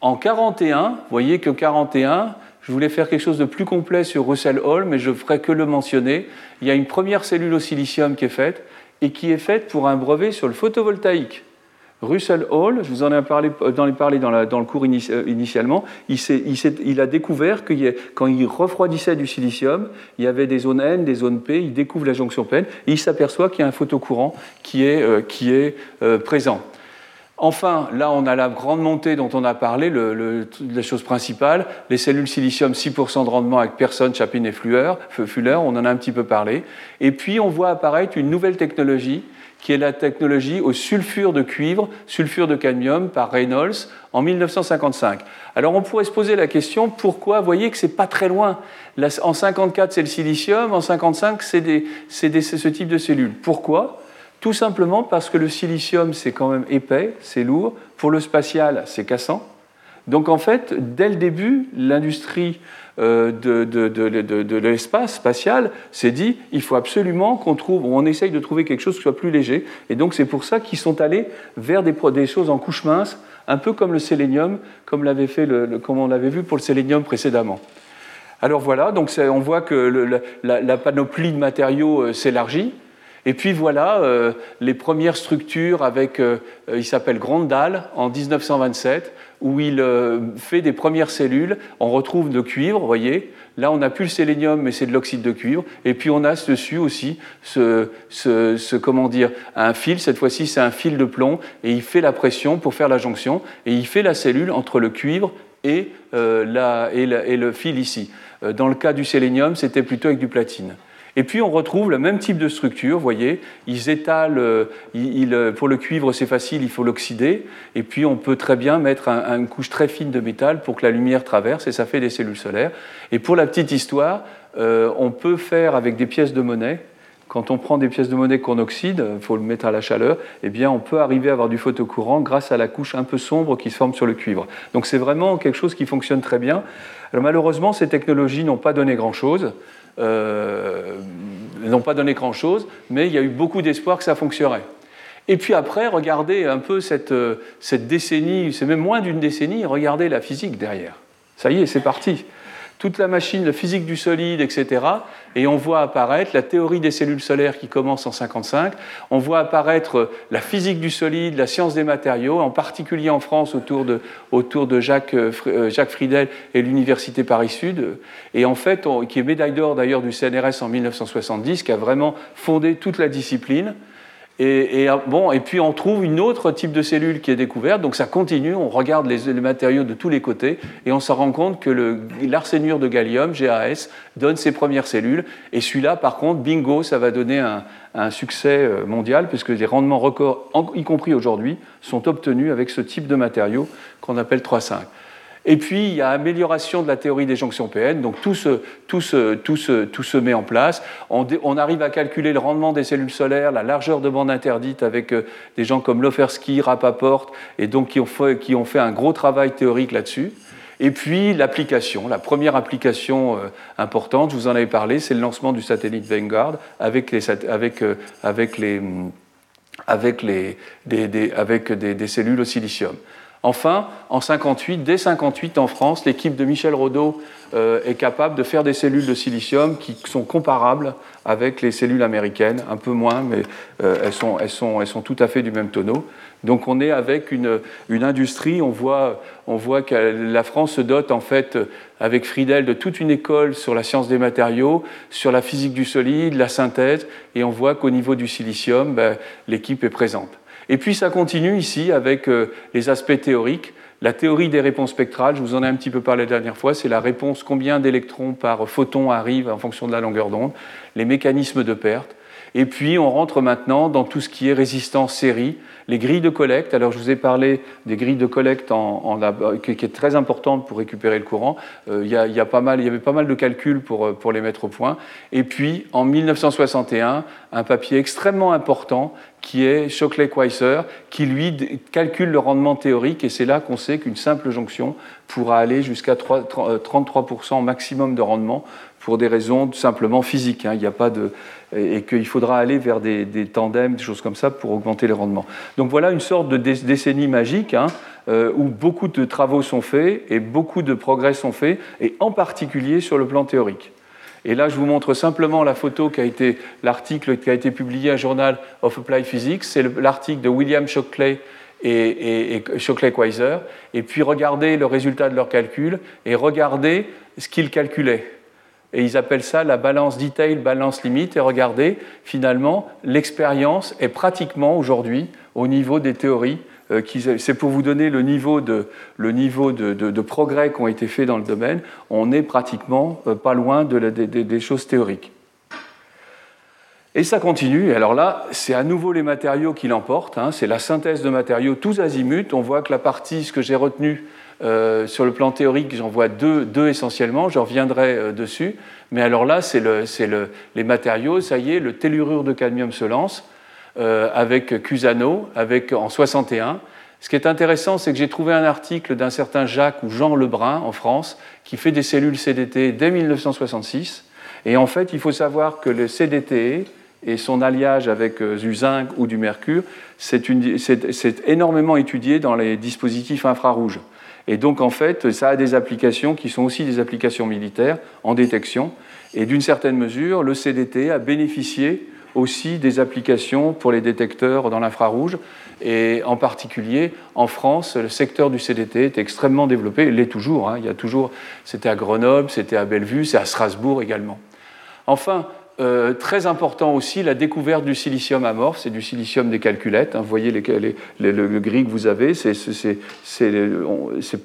En 41, vous voyez que 41, je voulais faire quelque chose de plus complet sur Russell Hall, mais je ne ferai que le mentionner. Il y a une première cellule au silicium qui est faite et qui est faite pour un brevet sur le photovoltaïque. Russell Hall, je vous en ai parlé, dans, le cours euh, initialement, il, a découvert que quand il refroidissait du silicium, il y avait des zones N, des zones P, il découvre la jonction PN, et il s'aperçoit qu'il y a un photocourant qui est, euh, euh, présent. Enfin, là, on a la grande montée dont on a parlé, la chose principale, les cellules silicium, 6% de rendement avec personne, Chapin et Fuller, on en a un petit peu parlé. Et puis, on voit apparaître une nouvelle technologie qui est la technologie au sulfure de cuivre, sulfure de cadmium par Reynolds en 1955. Alors on pourrait se poser la question pourquoi Vous voyez que c'est pas très loin? En 54 c'est le silicium, en 55 c'est ce type de cellules. Pourquoi? Tout simplement parce que le silicium c'est quand même épais, c'est lourd. Pour le spatial c'est cassant. Donc en fait, dès le début, l'industrie euh, de, l'espace spatial s'est dit il faut absolument qu'on trouve, on essaye de trouver quelque chose qui soit plus léger. Et donc c'est pour ça qu'ils sont allés vers des, des, choses en couche mince, un peu comme le sélénium, comme, l'avait fait le, comme on l'avait vu pour le sélénium précédemment. Alors voilà, donc on voit que la, panoplie de matériaux euh, s'élargit. Et puis voilà euh, les premières structures avec, il s'appelle Grandal en 1927, où il euh, fait des premières cellules. On retrouve de cuivre, vous voyez. Là, on n'a plus le sélénium, mais c'est de l'oxyde de cuivre. Et puis, on a dessus aussi ce, comment dire, un fil. Cette fois-ci, c'est un fil de plomb. Et il fait la pression pour faire la jonction. Et il fait la cellule entre le cuivre et, euh, le fil ici. Euh, dans le cas du sélénium, c'était plutôt avec du platine. Et puis on retrouve le même type de structure, vous voyez, ils étalent, euh, euh, pour le cuivre c'est facile, il faut l'oxyder, et puis on peut très bien mettre une couche très fine de métal pour que la lumière traverse, et ça fait des cellules solaires. Et pour la petite histoire, euh, on peut faire avec des pièces de monnaie, quand on prend des pièces de monnaie qu'on oxyde, il faut le mettre à la chaleur, eh bien on peut arriver à avoir du photocourant grâce à la couche un peu sombre qui se forme sur le cuivre. Donc c'est vraiment quelque chose qui fonctionne très bien. Alors malheureusement, ces technologies n'ont pas donné grand-chose. Euh, n'ont pas donné grand-chose, mais il y a eu beaucoup d'espoir que ça fonctionnerait. Et puis après, regardez un peu cette, euh, cette décennie, c'est même moins d'une décennie, regardez la physique derrière. Ça y est, c'est parti toute la machine, la physique du solide, etc. Et on voit apparaître la théorie des cellules solaires qui commence en 55. On voit apparaître la physique du solide, la science des matériaux, en particulier en France autour de, autour de Jacques, euh, Jacques Friedel et l'Université Paris-Sud. Et en fait, qui est médaille d'or d'ailleurs du CNRS en 1970, qui a vraiment fondé toute la discipline. Et, bon, et puis on trouve une autre type de cellule qui est découverte, donc ça continue, on regarde les, matériaux de tous les côtés et on se rend compte que l'arsénure de gallium, GAS, donne ses premières cellules. Et celui-là, par contre, bingo, ça va donner un, un succès euh, mondial puisque les rendements records, y compris aujourd'hui, sont obtenus avec ce type de matériaux qu'on appelle 3,5. Et puis, il y a amélioration de la théorie des jonctions PN. Donc, tout se, tout tout se, met en place. On, arrive à calculer le rendement des cellules solaires, la largeur de bande interdite avec euh, des gens comme Lofersky, Rapaport, et donc qui ont fait, qui ont fait un gros travail théorique là-dessus. Et puis l'application, la première application euh, importante, je vous en avais parlé, c'est le lancement du satellite Vanguard avec les, avec, euh, avec les, avec les, avec des cellules au silicium. Enfin, en 58, dès 58 en France, l'équipe de Michel Rodot euh, est capable de faire des cellules de silicium qui sont comparables avec les cellules américaines, un peu moins, mais euh, elles, sont, tout à fait du même tonneau. Donc on est avec une, industrie, on voit, on voit que la France se dote en fait avec Friedel de toute une école sur la science des matériaux, sur la physique du solide, la synthèse, et on voit qu'au niveau du silicium, ben, l'équipe est présente. Et puis ça continue ici avec euh, les aspects théoriques. La théorie des réponses spectrales, je vous en ai un petit peu parlé la dernière fois, c'est la réponse combien d'électrons par photon arrivent en fonction de la longueur d'onde, les mécanismes de perte. Et puis on rentre maintenant dans tout ce qui est résistance série, les grilles de collecte. Alors je vous ai parlé des grilles de collecte en, qui, est très importante pour récupérer le courant. Euh, il, y a, pas mal, il y avait pas mal de calculs pour, euh, les mettre au point. Et puis en 1961, un papier extrêmement important qui est Shockley-Queisser, qui lui calcule le rendement théorique, et c'est là qu'on sait qu'une simple jonction pourra aller jusqu'à 33% maximum de rendement pour des raisons simplement physiques. Hein. Il n'y a pas de, et qu'il faudra aller vers des, tandems, des choses comme ça pour augmenter les rendements. Donc voilà une sorte de décennie magique hein, euh, où beaucoup de travaux sont faits et beaucoup de progrès sont faits, et en particulier sur le plan théorique. Et là, je vous montre simplement la photo qui a été l'article qui a été publié à Journal of Applied Physics. C'est l'article de William Shockley et, Shockley-Queisser. Et puis regardez le résultat de leurs calculs et regardez ce qu'ils calculaient. Et ils appellent ça la balance detail, balance limite. Et regardez, finalement, l'expérience est pratiquement aujourd'hui au niveau des théories. Euh, c'est pour vous donner le niveau, de, le niveau de, progrès qui ont été faits dans le domaine. On est pratiquement euh, pas loin de des choses théoriques. Et ça continue. Alors là, c'est à nouveau les matériaux qui l'emportent. Hein. C'est la synthèse de matériaux tous azimuts. On voit que la partie, ce que j'ai retenu, euh, sur le plan théorique, j'en vois deux, essentiellement, je reviendrai euh, dessus. Mais alors là, c'est le, le, les matériaux, ça y est, le tellurure de cadmium se lance euh, avec Cusano, avec, en 61. Ce qui est intéressant, c'est que j'ai trouvé un article d'un certain Jacques ou Jean Lebrun en France qui fait des cellules CDT dès 1966. Et en fait, il faut savoir que le CDT et son alliage avec du zinc ou du mercure, c'est énormément étudié dans les dispositifs infrarouges. Et donc, en fait, ça a des applications qui sont aussi des applications militaires en détection. Et d'une certaine mesure, le CDT a bénéficié aussi des applications pour les détecteurs dans l'infrarouge. Et en particulier, en France, le secteur du CDT est extrêmement développé. Il l'est toujours. Hein. Il y a toujours. C'était à Grenoble, c'était à Bellevue, c'est à Strasbourg également. Enfin, euh, très important aussi, la découverte du silicium amorphe, c'est du silicium des calculettes. Hein. vous voyez le, gris que vous avez, c'est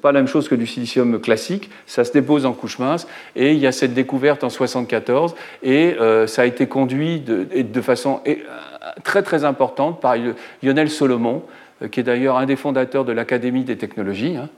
pas la même chose que du silicium classique. Ça se dépose en couche mince. Et il y a cette découverte en 1974. Et euh, ça a été conduit de, façon euh, très très importante par Lionel Solomon, qui est d'ailleurs un des fondateurs de l'Académie des technologies. Hein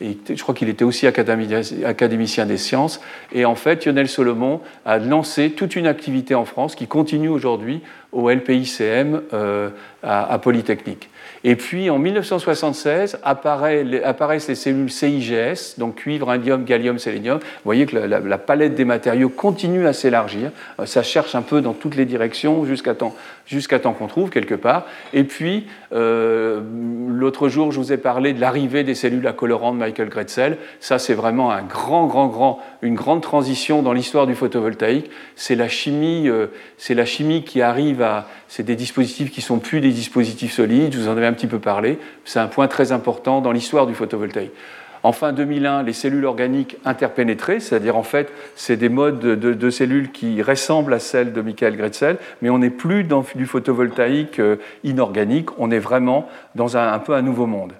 je crois qu'il était aussi académicien des sciences. Et en fait, Lionel Solomon a lancé toute une activité en France qui continue aujourd'hui au LPICM euh, à, Polytechnique. Et puis en 1976 apparaissent les cellules CIGS, donc cuivre, indium, gallium, sélénium. Vous voyez que la, palette des matériaux continue à s'élargir. Euh, ça cherche un peu dans toutes les directions jusqu'à temps, jusqu'à temps qu'on trouve quelque part. Et puis euh, l'autre jour, je vous ai parlé de l'arrivée des cellules à colorant de Michael Gretzel. Ça, c'est vraiment un grand, grand, grand, une grande transition dans l'histoire du photovoltaïque. C'est la chimie, c'est la chimie qui arrive c'est des dispositifs qui sont plus des dispositifs solides, je vous en avais un petit peu parlé, c'est un point très important dans l'histoire du photovoltaïque. En fin 2001, les cellules organiques interpénétrées, c'est-à-dire en fait, c'est des modes de, cellules qui ressemblent à celles de Michael Gretzel, mais on n'est plus dans du photovoltaïque euh, inorganique, on est vraiment dans un peu un nouveau monde.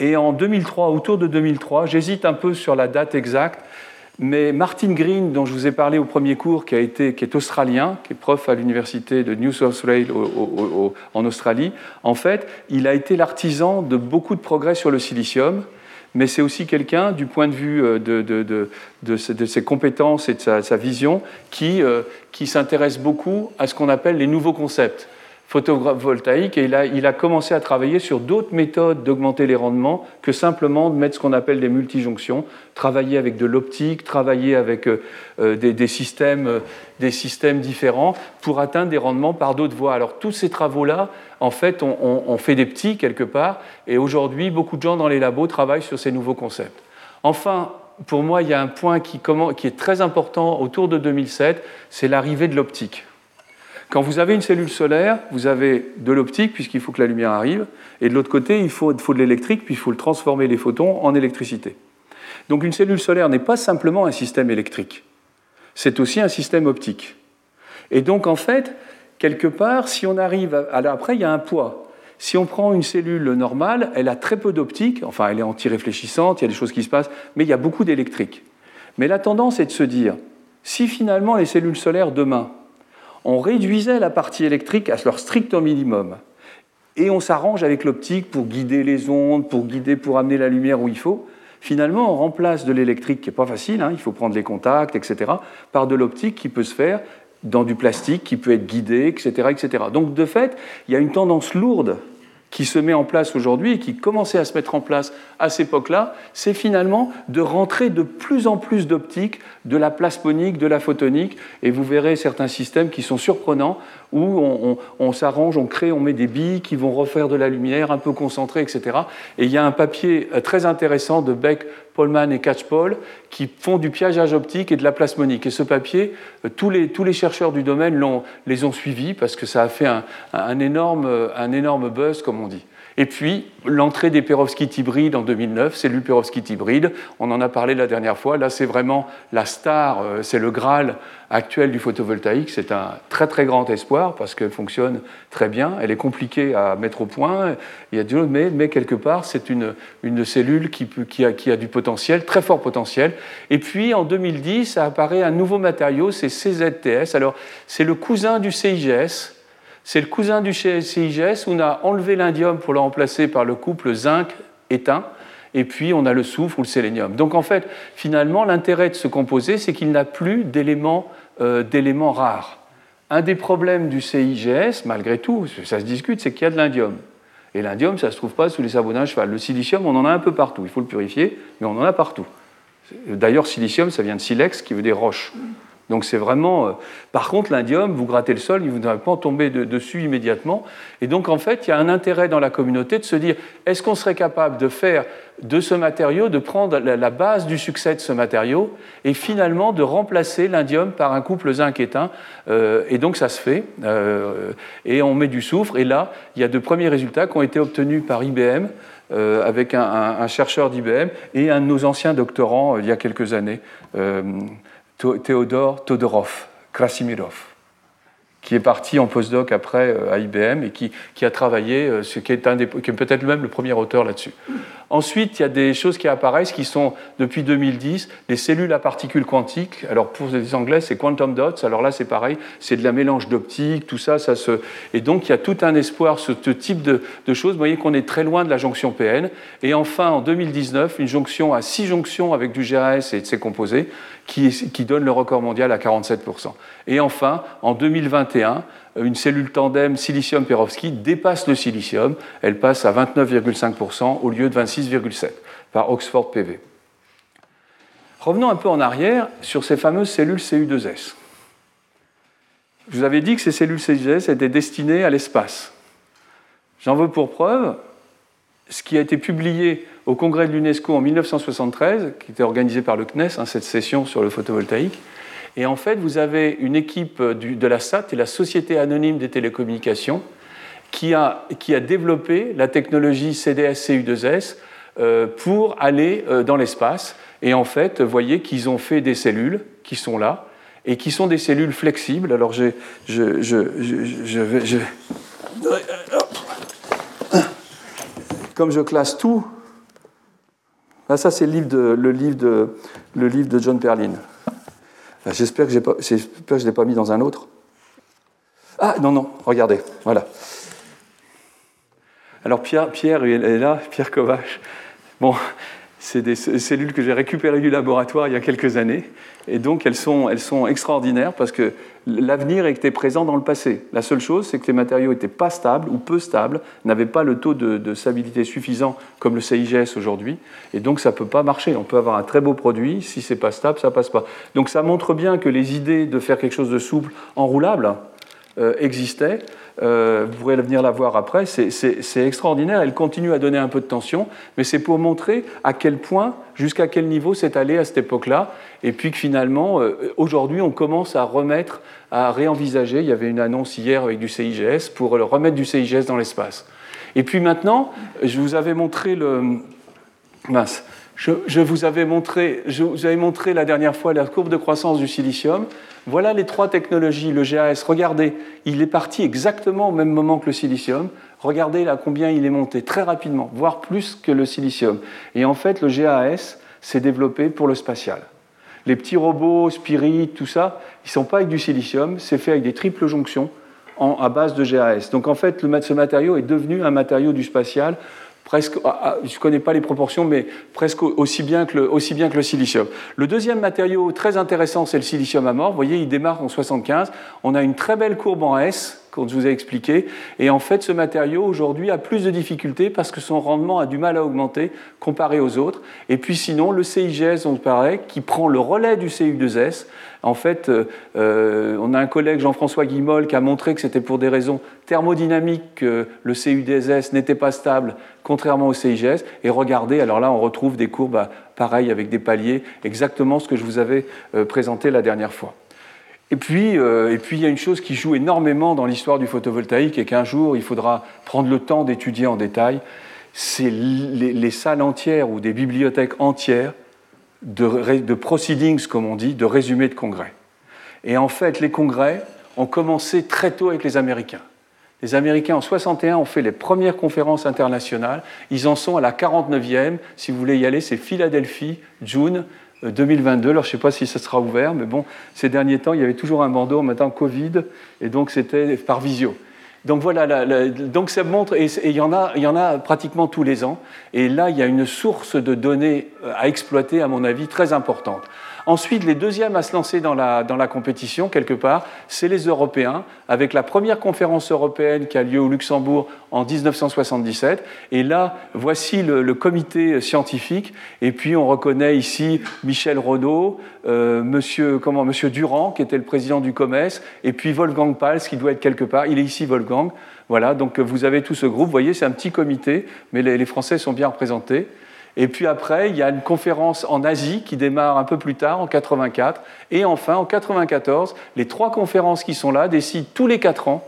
Et en 2003, autour de 2003, j'hésite un peu sur la date exacte, mais Martin Green, dont je vous ai parlé au premier cours, qui, est australien, qui est prof à l'université de New South Wales en Australie, en fait, il a été l'artisan de beaucoup de progrès sur le silicium, mais c'est aussi quelqu'un, du point de vue euh, de, ses compétences et de sa, vision, euh, qui s'intéresse beaucoup à ce qu'on appelle les nouveaux concepts photovoltaïque et il a, commencé à travailler sur d'autres méthodes d'augmenter les rendements que simplement de mettre ce qu'on appelle des multijonctions, travailler avec de l'optique, travailler avec euh, euh, des, systèmes, euh, des systèmes différents pour atteindre des rendements par d'autres voies. Alors tous ces travaux-là, en fait, on, fait des petits quelque part et aujourd'hui, beaucoup de gens dans les labos travaillent sur ces nouveaux concepts. Enfin, pour moi, il y a un point qui est très important autour de 2007, c'est l'arrivée de l'optique. Quand vous avez une cellule solaire, vous avez de l'optique, puisqu'il faut que la lumière arrive, et de l'autre côté, il faut, de l'électrique, puis il faut transformer les photons en électricité. Donc une cellule solaire n'est pas simplement un système électrique, c'est aussi un système optique. Et donc en fait, quelque part, si on arrive... À... Alors après, il y a un poids. si on prend une cellule normale, elle a très peu d'optique, enfin elle est anti-réfléchissante, il y a des choses qui se passent, mais il y a beaucoup d'électrique. Mais la tendance est de se dire, si finalement les cellules solaires demain, on réduisait la partie électrique à leur strict minimum, et on s'arrange avec l'optique pour guider les ondes, pour guider, pour amener la lumière où il faut, finalement on remplace de l'électrique qui n'est pas facile, hein, il faut prendre les contacts, etc., par de l'optique qui peut se faire dans du plastique qui peut être guidé, etc., etc. Donc de fait, il y a une tendance lourde qui se met en place aujourd'hui et qui commençait à se mettre en place à cette époque-là, c'est finalement de rentrer de plus en plus d'optique, de la plasmonique, de la photonique, et vous verrez certains systèmes qui sont surprenants, où on, s'arrange, on crée, on met des billes qui vont refaire de la lumière un peu concentrée, etc. Et il y a un papier euh, très intéressant de Beck, Polman et Catchpole qui font du piégeage optique et de la plasmonique. Et ce papier, euh, tous les, chercheurs du domaine les ont suivis parce que ça a fait un, un énorme buzz, comme on dit. Et puis, l'entrée des perovskites hybrides en 2009, cellules perovskites hybrides, on en a parlé la dernière fois, là c'est vraiment la star, euh, c'est le Graal actuel du photovoltaïque, c'est un très très grand espoir parce qu'elle fonctionne très bien, elle est compliquée à mettre au point, il y a mais, mais quelque part c'est une, une cellule qui, a, qui a du potentiel, très fort potentiel. Et puis en 2010, ça apparaît un nouveau matériau, c'est CZTS, alors c'est le cousin du CIGS, c'est le cousin du CIGS. On a enlevé l'indium pour le remplacer par le couple zinc-étain. Et puis on a le soufre ou le sélénium. Donc en fait, finalement, l'intérêt de ce composé, c'est qu'il n'a plus euh, d'éléments rares. Un des problèmes du CIGS, malgré tout, ça se discute, c'est qu'il y a de l'indium. Et l'indium, ça ne se trouve pas sous les sabots d'un cheval. Le silicium, on en a un peu partout. Il faut le purifier, mais on en a partout. D'ailleurs, silicium, ça vient de silex, qui veut des roches. Donc c'est vraiment. Euh, par contre, l'indium, vous grattez le sol, il ne va pas tomber dessus immédiatement. Et donc en fait, il y a un intérêt dans la communauté de se dire est-ce qu'on serait capable de faire de ce matériau, de prendre la base du succès de ce matériau et finalement de remplacer l'indium par un couple zinc éteint euh, Et donc ça se fait. Euh, et on met du soufre. Et là, il y a de premiers résultats qui ont été obtenus par IBM. avec un chercheur d'IBM et un de nos anciens doctorants il y a quelques années. Théodore Todorov, Krasimirov, qui est parti en postdoc après euh, à IBM et qui, a travaillé, euh, ce qui est, peut-être même le premier auteur là-dessus. Ensuite, il y a des choses qui apparaissent qui sont, depuis 2010, des cellules à particules quantiques. Alors, pour les Anglais, c'est quantum dots. Alors là, c'est pareil, c'est de la mélange d'optique, tout ça, ça se... Et donc, il y a tout un espoir, ce type de, choses. Vous voyez qu'on est très loin de la jonction PN. Et enfin, en 2019, une jonction à six jonctions avec du GAS et de ses composés qui, donne le record mondial à 47%. Et enfin, en 2021, une cellule tandem silicium-perovskite dépasse le silicium, elle passe à 29,5% au lieu de 26,7% par Oxford PV. Revenons un peu en arrière sur ces fameuses cellules CU2S. Je vous avais dit que ces cellules CU2S étaient destinées à l'espace. J'en veux pour preuve ce qui a été publié au congrès de l'UNESCO en 1973, qui était organisé par le CNES, hein, cette session sur le photovoltaïque, et en fait, vous avez une équipe de la SAT la Société anonyme des télécommunications qui a, qui a développé la technologie CDS-CU2S euh, pour aller euh, dans l'espace. Et en fait, vous voyez qu'ils ont fait des cellules qui sont là et qui sont des cellules flexibles. Alors, je, je, je, je vais. Comme je classe tout, là, ça c'est le livre de, John Perlin. J'espère que, je ne l'ai pas mis dans un autre. Ah, non, non, regardez, voilà. Alors Pierre, Pierre est là, Pierre Kovac. Bon, c'est des cellules que j'ai récupérées du laboratoire il y a quelques années. Et donc, elles sont extraordinaires parce que l'avenir était présent dans le passé. La seule chose, c'est que les matériaux n'étaient pas stables ou peu stables, n'avaient pas le taux de, stabilité suffisant comme le CIGS aujourd'hui. Et donc, ça ne peut pas marcher. On peut avoir un très beau produit. Si ce n'est pas stable, ça passe pas. Donc, ça montre bien que les idées de faire quelque chose de souple, enroulable, euh, existaient. Euh, vous pourrez venir la voir après, c'est extraordinaire. Elle continue à donner un peu de tension, mais c'est pour montrer à quel point, jusqu'à quel niveau c'est allé à cette époque-là, et puis que finalement, euh, aujourd'hui, on commence à remettre, à réenvisager. Il y avait une annonce hier avec du CIGS pour remettre du CIGS dans l'espace. Et puis maintenant, je vous avais montré le. Mince, je, vous avais montré, la dernière fois la courbe de croissance du silicium. Voilà les trois technologies. Le GAS, regardez, il est parti exactement au même moment que le silicium. Regardez là combien il est monté, très rapidement, voire plus que le silicium. Et en fait, le GAS s'est développé pour le spatial. Les petits robots, Spirit, tout ça, ils ne sont pas avec du silicium, c'est fait avec des triples jonctions à base de GAS. Donc en fait, ce matériau est devenu un matériau du spatial presque, ah, ah, je ne connais pas les proportions, mais presque aussi bien, que le, aussi bien que le silicium. Le deuxième matériau très intéressant, c'est le silicium à mort. Vous voyez, il démarre en 75. On a une très belle courbe en S, comme je vous ai expliqué. Et en fait, ce matériau, aujourd'hui, a plus de difficultés parce que son rendement a du mal à augmenter comparé aux autres. Et puis sinon, le CIGS, on paraît, qui prend le relais du CU2S, en fait, euh, euh, on a un collègue, Jean-François Guimol, qui a montré que c'était pour des raisons thermodynamiques que le CUDSS n'était pas stable, contrairement au CIGS. Et regardez, alors là, on retrouve des courbes bah, pareilles avec des paliers, exactement ce que je vous avais euh, présenté la dernière fois. Et puis, et puis, il y a une chose qui joue énormément dans l'histoire du photovoltaïque et qu'un jour, il faudra prendre le temps d'étudier en détail, c'est les salles entières ou des bibliothèques entières de, proceedings, comme on dit, de résumés de congrès. Et en fait, les congrès ont commencé très tôt avec les Américains. Les Américains, en 61, ont fait les premières conférences internationales. Ils en sont à la 49e. Si vous voulez y aller, c'est Philadelphie, June 2022. Euh, Alors, je ne sais pas si ça sera ouvert, mais bon, ces derniers temps, il y avait toujours un bandeau, maintenant Covid, et donc c'était par visio. Donc voilà, donc ça montre, et, il, y en a, il y en a pratiquement tous les ans, et là il y a une source de données euh, à exploiter, à mon avis, très importante. Ensuite, les deuxièmes à se lancer dans la, dans la compétition, quelque part, c'est les Européens, avec la première conférence européenne qui a lieu au Luxembourg en 1977. Et là, voici le, comité scientifique. Et puis, on reconnaît ici Michel Renaud, euh, monsieur, comment, monsieur Durand, qui était le président du COMES, et puis Wolfgang Pals, qui doit être quelque part. Il est ici, Wolfgang. Voilà, donc vous avez tout ce groupe. Vous voyez, c'est un petit comité, mais les, les Français sont bien représentés. Et puis après, il y a une conférence en Asie qui démarre un peu plus tard, en 84. Et enfin, en 94, les trois conférences qui sont là décident tous les quatre ans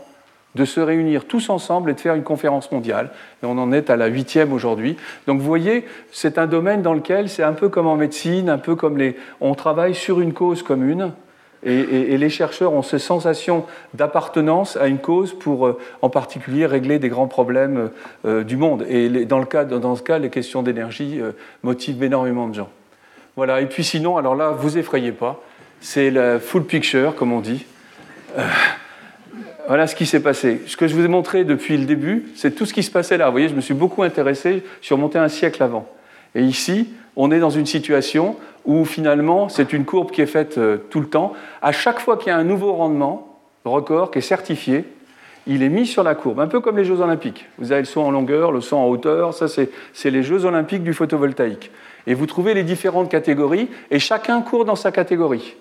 de se réunir tous ensemble et de faire une conférence mondiale. Et on en est à la huitième aujourd'hui. Donc vous voyez, c'est un domaine dans lequel c'est un peu comme en médecine, un peu comme les... On travaille sur une cause commune. Et, les chercheurs ont cette sensation d'appartenance à une cause pour, euh, en particulier, régler des grands problèmes euh, du monde. Et dans, le cas, dans ce cas, les questions d'énergie euh, motivent énormément de gens. Voilà. Et puis sinon, alors là, vous effrayez pas. C'est la full picture, comme on dit. voilà ce qui s'est passé. Ce que je vous ai montré depuis le début, c'est tout ce qui se passait là. Vous voyez, je me suis beaucoup intéressé. Je suis remonté un siècle avant. Et ici, on est dans une situation où finalement c'est une courbe qui est faite euh, tout le temps. À chaque fois qu'il y a un nouveau rendement, record qui est certifié, il est mis sur la courbe, un peu comme les Jeux Olympiques. Vous avez le son en longueur, le son en hauteur, ça c'est les Jeux Olympiques du photovoltaïque. Et vous trouvez les différentes catégories, et chacun court dans sa catégorie.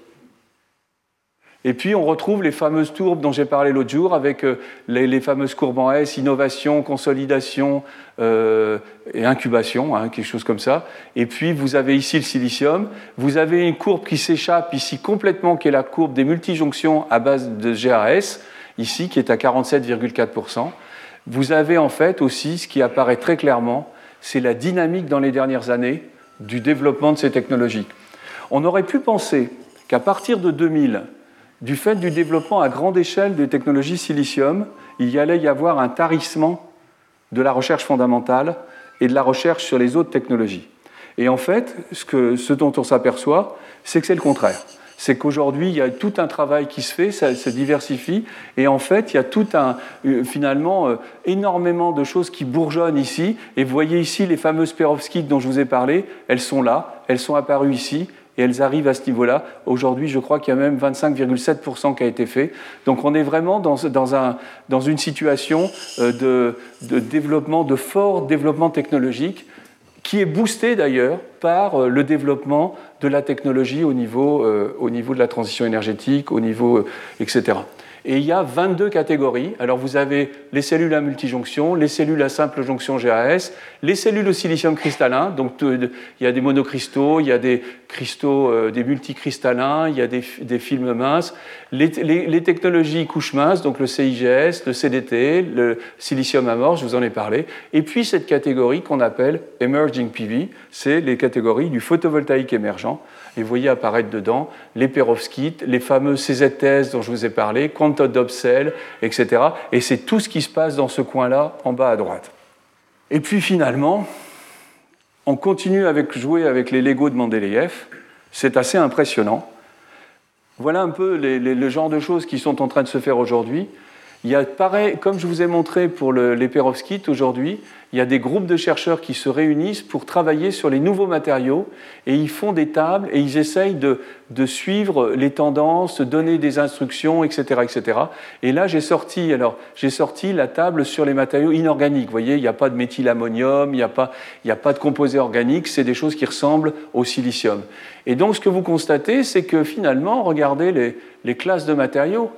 Et puis on retrouve les fameuses tourbes dont j'ai parlé l'autre jour, avec euh, les, fameuses courbes en S, innovation, consolidation euh, et incubation, hein, quelque chose comme ça. Et puis vous avez ici le silicium. Vous avez une courbe qui s'échappe ici complètement, qui est la courbe des multijonctions à base de GRS, ici, qui est à 47,4%. Vous avez en fait aussi ce qui apparaît très clairement, c'est la dynamique dans les dernières années du développement de ces technologies. On aurait pu penser qu'à partir de 2000, du fait du développement à grande échelle des technologies silicium, il y allait y avoir un tarissement de la recherche fondamentale et de la recherche sur les autres technologies. Et en fait, ce, dont on s'aperçoit, c'est que c'est le contraire. C'est qu'aujourd'hui, il y a tout un travail qui se fait, ça se diversifie, et en fait, il y a tout un, euh, finalement, euh, énormément de choses qui bourgeonnent ici. Et vous voyez ici les fameuses perovskites dont je vous ai parlé, elles sont là, elles sont apparues ici, et elles arrivent à ce niveau-là. Aujourd'hui, je crois qu'il y a même 25,7% qui a été fait. Donc on est vraiment dans, dans, un, dans une situation euh, de, développement, de fort développement technologique, qui est boosté d'ailleurs par euh, le développement de la technologie au niveau, euh, au niveau de la transition énergétique, au niveau, etc. Et il y a 22 catégories. Alors vous avez les cellules à multijonction, les cellules à simple jonction GAS, les cellules au silicium cristallin. Donc il y a des monocristaux, il y a des cristaux, euh, des multicristallins, il y a des, films minces, les, technologies couches minces, donc le CIGS, le CDT, le silicium amorphe, je vous en ai parlé. Et puis cette catégorie qu'on appelle emerging PV, c'est les, catégorie du photovoltaïque émergent. Et vous voyez apparaître dedans les perovskites, les fameux CZTS dont je vous ai parlé, Dobsel, etc. Et c'est tout ce qui se passe dans ce coin-là, en bas à droite. Et puis finalement, on continue avec jouer avec les Lego de Mendeleïev. C'est assez impressionnant. Voilà un peu le genre de choses qui sont en train de se faire aujourd'hui. Il y a pareil, comme je vous ai montré pour le, les perovskites aujourd'hui, il y a des groupes de chercheurs qui se réunissent pour travailler sur les nouveaux matériaux et ils font des tables et ils essayent de, suivre les tendances, donner des instructions, etc., etc. Et là, j'ai sorti, sorti la table sur les matériaux inorganiques. Vous voyez, il n'y a pas de méthylammonium, il n'y a, pas, a pas de composés organiques, c'est des choses qui ressemblent au silicium. Et donc, ce que vous constatez, c'est que finalement, regardez les classes de matériaux.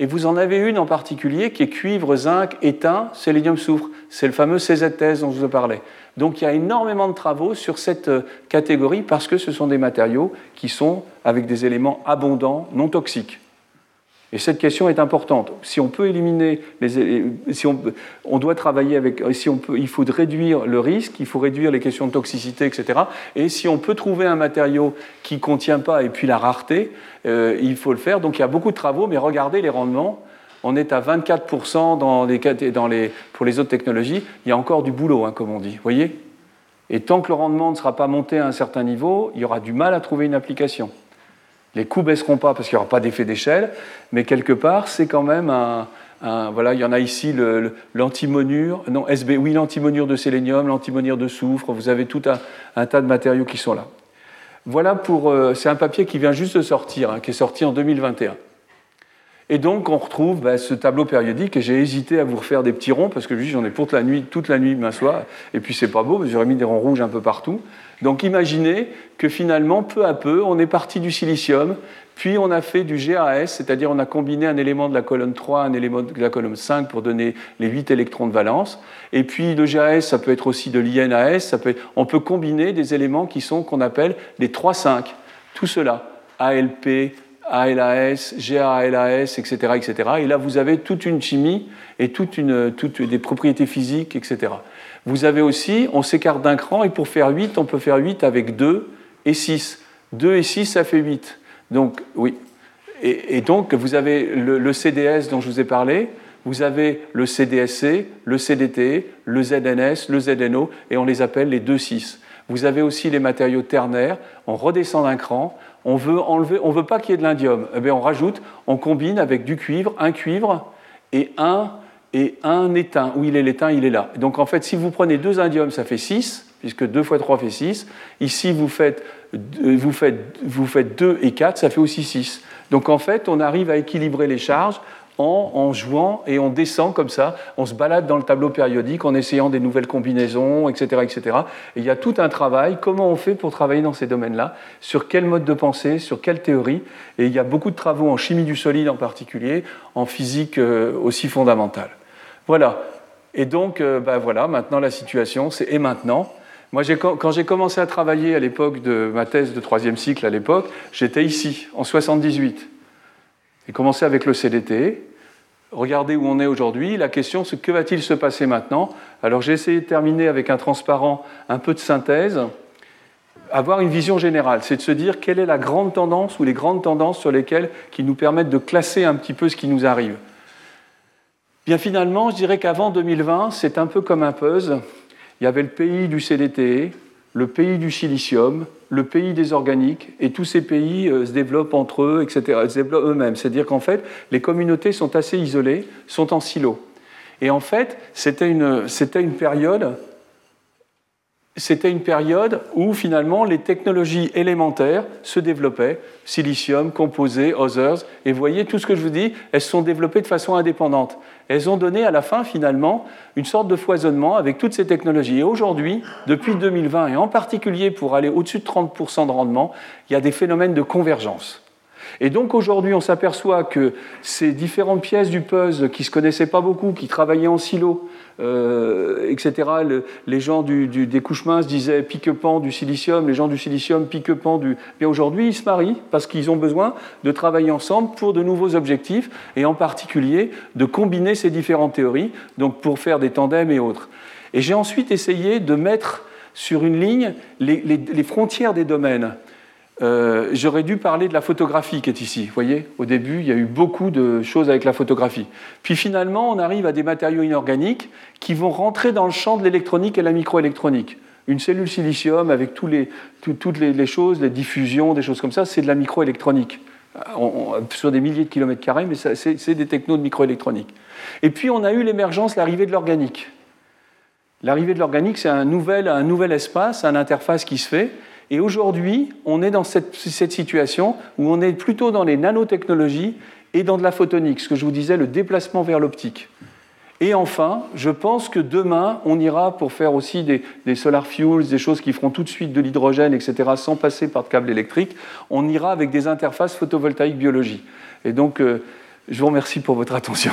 Et vous en avez une en particulier qui est cuivre, zinc, étain, sélénium, soufre. C'est le fameux CZTS dont je vous parlais. Donc il y a énormément de travaux sur cette euh, catégorie parce que ce sont des matériaux qui sont avec des éléments abondants, non toxiques. Et cette question est importante. Si on peut éliminer les, si on, on doit travailler avec, si on peut, il faut réduire le risque, il faut réduire les questions de toxicité, etc. Et si on peut trouver un matériau qui ne contient pas et puis la rareté, euh, il faut le faire. Donc il y a beaucoup de travaux, mais regardez les rendements. On est à 24% dans les, dans les, pour les autres technologies. Il y a encore du boulot, hein, comme on dit. Voyez? Et tant que le rendement ne sera pas monté à un certain niveau, il y aura du mal à trouver une application. Les coûts baisseront pas parce qu'il n'y aura pas d'effet d'échelle, mais quelque part, c'est quand même un, voilà, il y en a ici l'antimonure, non, SB, oui, l'antimonure de sélénium, l'antimonure de soufre, vous avez tout un, tas de matériaux qui sont là. Voilà pour, euh, c'est un papier qui vient juste de sortir, hein, qui est sorti en 2021. Et donc, on retrouve bah, ce tableau périodique, et j'ai hésité à vous refaire des petits ronds, parce que j'en ai pour toute la nuit, toute la nuit m'asseoir, et puis c'est pas beau, j'aurais mis des ronds rouges un peu partout. Donc imaginez que finalement, peu à peu, on est parti du silicium, puis on a fait du GAS, c'est-à-dire on a combiné un élément de la colonne 3, un élément de la colonne 5 pour donner les 8 électrons de valence. Et puis le GAS, ça peut être aussi de l'INAS, ça peut on peut combiner des éléments qui sont qu'on appelle les 3-5. Tout cela, ALP, ALAS, GALAS, etc., etc. Et là, vous avez toute une chimie et toutes des propriétés physiques, etc. Vous avez aussi, on s'écarte d'un cran, et pour faire 8, on peut faire 8 avec 2 et 6. 2 et 6, ça fait 8. Donc, oui. Et, donc, vous avez le, CDS dont je vous ai parlé, vous avez le CDSC, le CDT, le ZNS, le ZNO, et on les appelle les 2-6. Vous avez aussi les matériaux ternaires, on redescend d'un cran, on veut enlever, on veut pas qu'il y ait de l'indium, eh on rajoute, on combine avec du cuivre, un cuivre et un, et un étain. Où il est l'étain, il est là. Donc en fait, si vous prenez deux indiums, ça fait 6, puisque 2 fois 3 fait 6. Ici, vous faites, vous, faites, vous faites 2 et 4, ça fait aussi 6. Donc en fait, on arrive à équilibrer les charges en, jouant et on descend comme ça, on se balade dans le tableau périodique en essayant des nouvelles combinaisons, etc. etc. Et il y a tout un travail, comment on fait pour travailler dans ces domaines-là, sur quel mode de pensée, sur quelle théorie, et il y a beaucoup de travaux en chimie du solide en particulier, en physique euh, aussi fondamentale. Voilà. Et donc, euh, ben voilà, maintenant la situation, c'est et maintenant moi, quand j'ai commencé à travailler à l'époque de ma thèse de troisième cycle, à l'époque, j'étais ici, en 78. J'ai commencé avec le CDT. Regardez où on est aujourd'hui. La question, c'est que va-t-il se passer maintenant? Alors, j'ai essayé de terminer avec un transparent, un peu de synthèse. Avoir une vision générale, c'est de se dire quelle est la grande tendance ou les grandes tendances sur lesquelles qui nous permettent de classer un petit peu ce qui nous arrive. Bien finalement, je dirais qu'avant 2020, c'est un peu comme un puzzle il y avait le pays du CDT, le pays du silicium, le pays des organiques, et tous ces pays euh, se développent entre eux, etc., se développent eux-mêmes. C'est-à-dire qu'en fait, les communautés sont assez isolées, sont en silo. Et en fait, c'était une, période c'était une période où finalement les technologies élémentaires se développaient, silicium, composés, others, et vous voyez tout ce que je vous dis, elles se sont développées de façon indépendante. Elles ont donné à la fin finalement une sorte de foisonnement avec toutes ces technologies. Et aujourd'hui, depuis 2020, et en particulier pour aller au-dessus de 30% de rendement, il y a des phénomènes de convergence. Et donc aujourd'hui, on s'aperçoit que ces différentes pièces du puzzle qui ne se connaissaient pas beaucoup, qui travaillaient en silo, euh, etc., les gens des couches minces disaient pique-pan du silicium, les gens du silicium pique-pan du... Bien aujourd'hui, ils se marient parce qu'ils ont besoin de travailler ensemble pour de nouveaux objectifs et en particulier de combiner ces différentes théories, donc pour faire des tandems et autres. Et j'ai ensuite essayé de mettre sur une ligne les, frontières des domaines. Euh, j'aurais dû parler de la photographie qui est ici. Vous voyez, au début, il y a eu beaucoup de choses avec la photographie. Puis finalement, on arrive à des matériaux inorganiques qui vont rentrer dans le champ de l'électronique et la microélectronique. Une cellule silicium avec toutes les, choses, les diffusions, des choses comme ça, c'est de la microélectronique. sur des milliers de kilomètres carrés, mais c'est des technos de microélectronique. Et puis on a eu l'émergence, l'arrivée de l'organique. L'arrivée de l'organique, c'est un nouvel, un nouvel espace, une interface qui se fait, et aujourd'hui, on est dans cette, situation où on est plutôt dans les nanotechnologies et dans de la photonique, ce que je vous disais, le déplacement vers l'optique. Et enfin, je pense que demain, on ira pour faire aussi des, solar fuels, des choses qui feront tout de suite de l'hydrogène, etc., sans passer par de câbles électriques. On ira avec des interfaces photovoltaïques biologie. Et donc, euh, je vous remercie pour votre attention.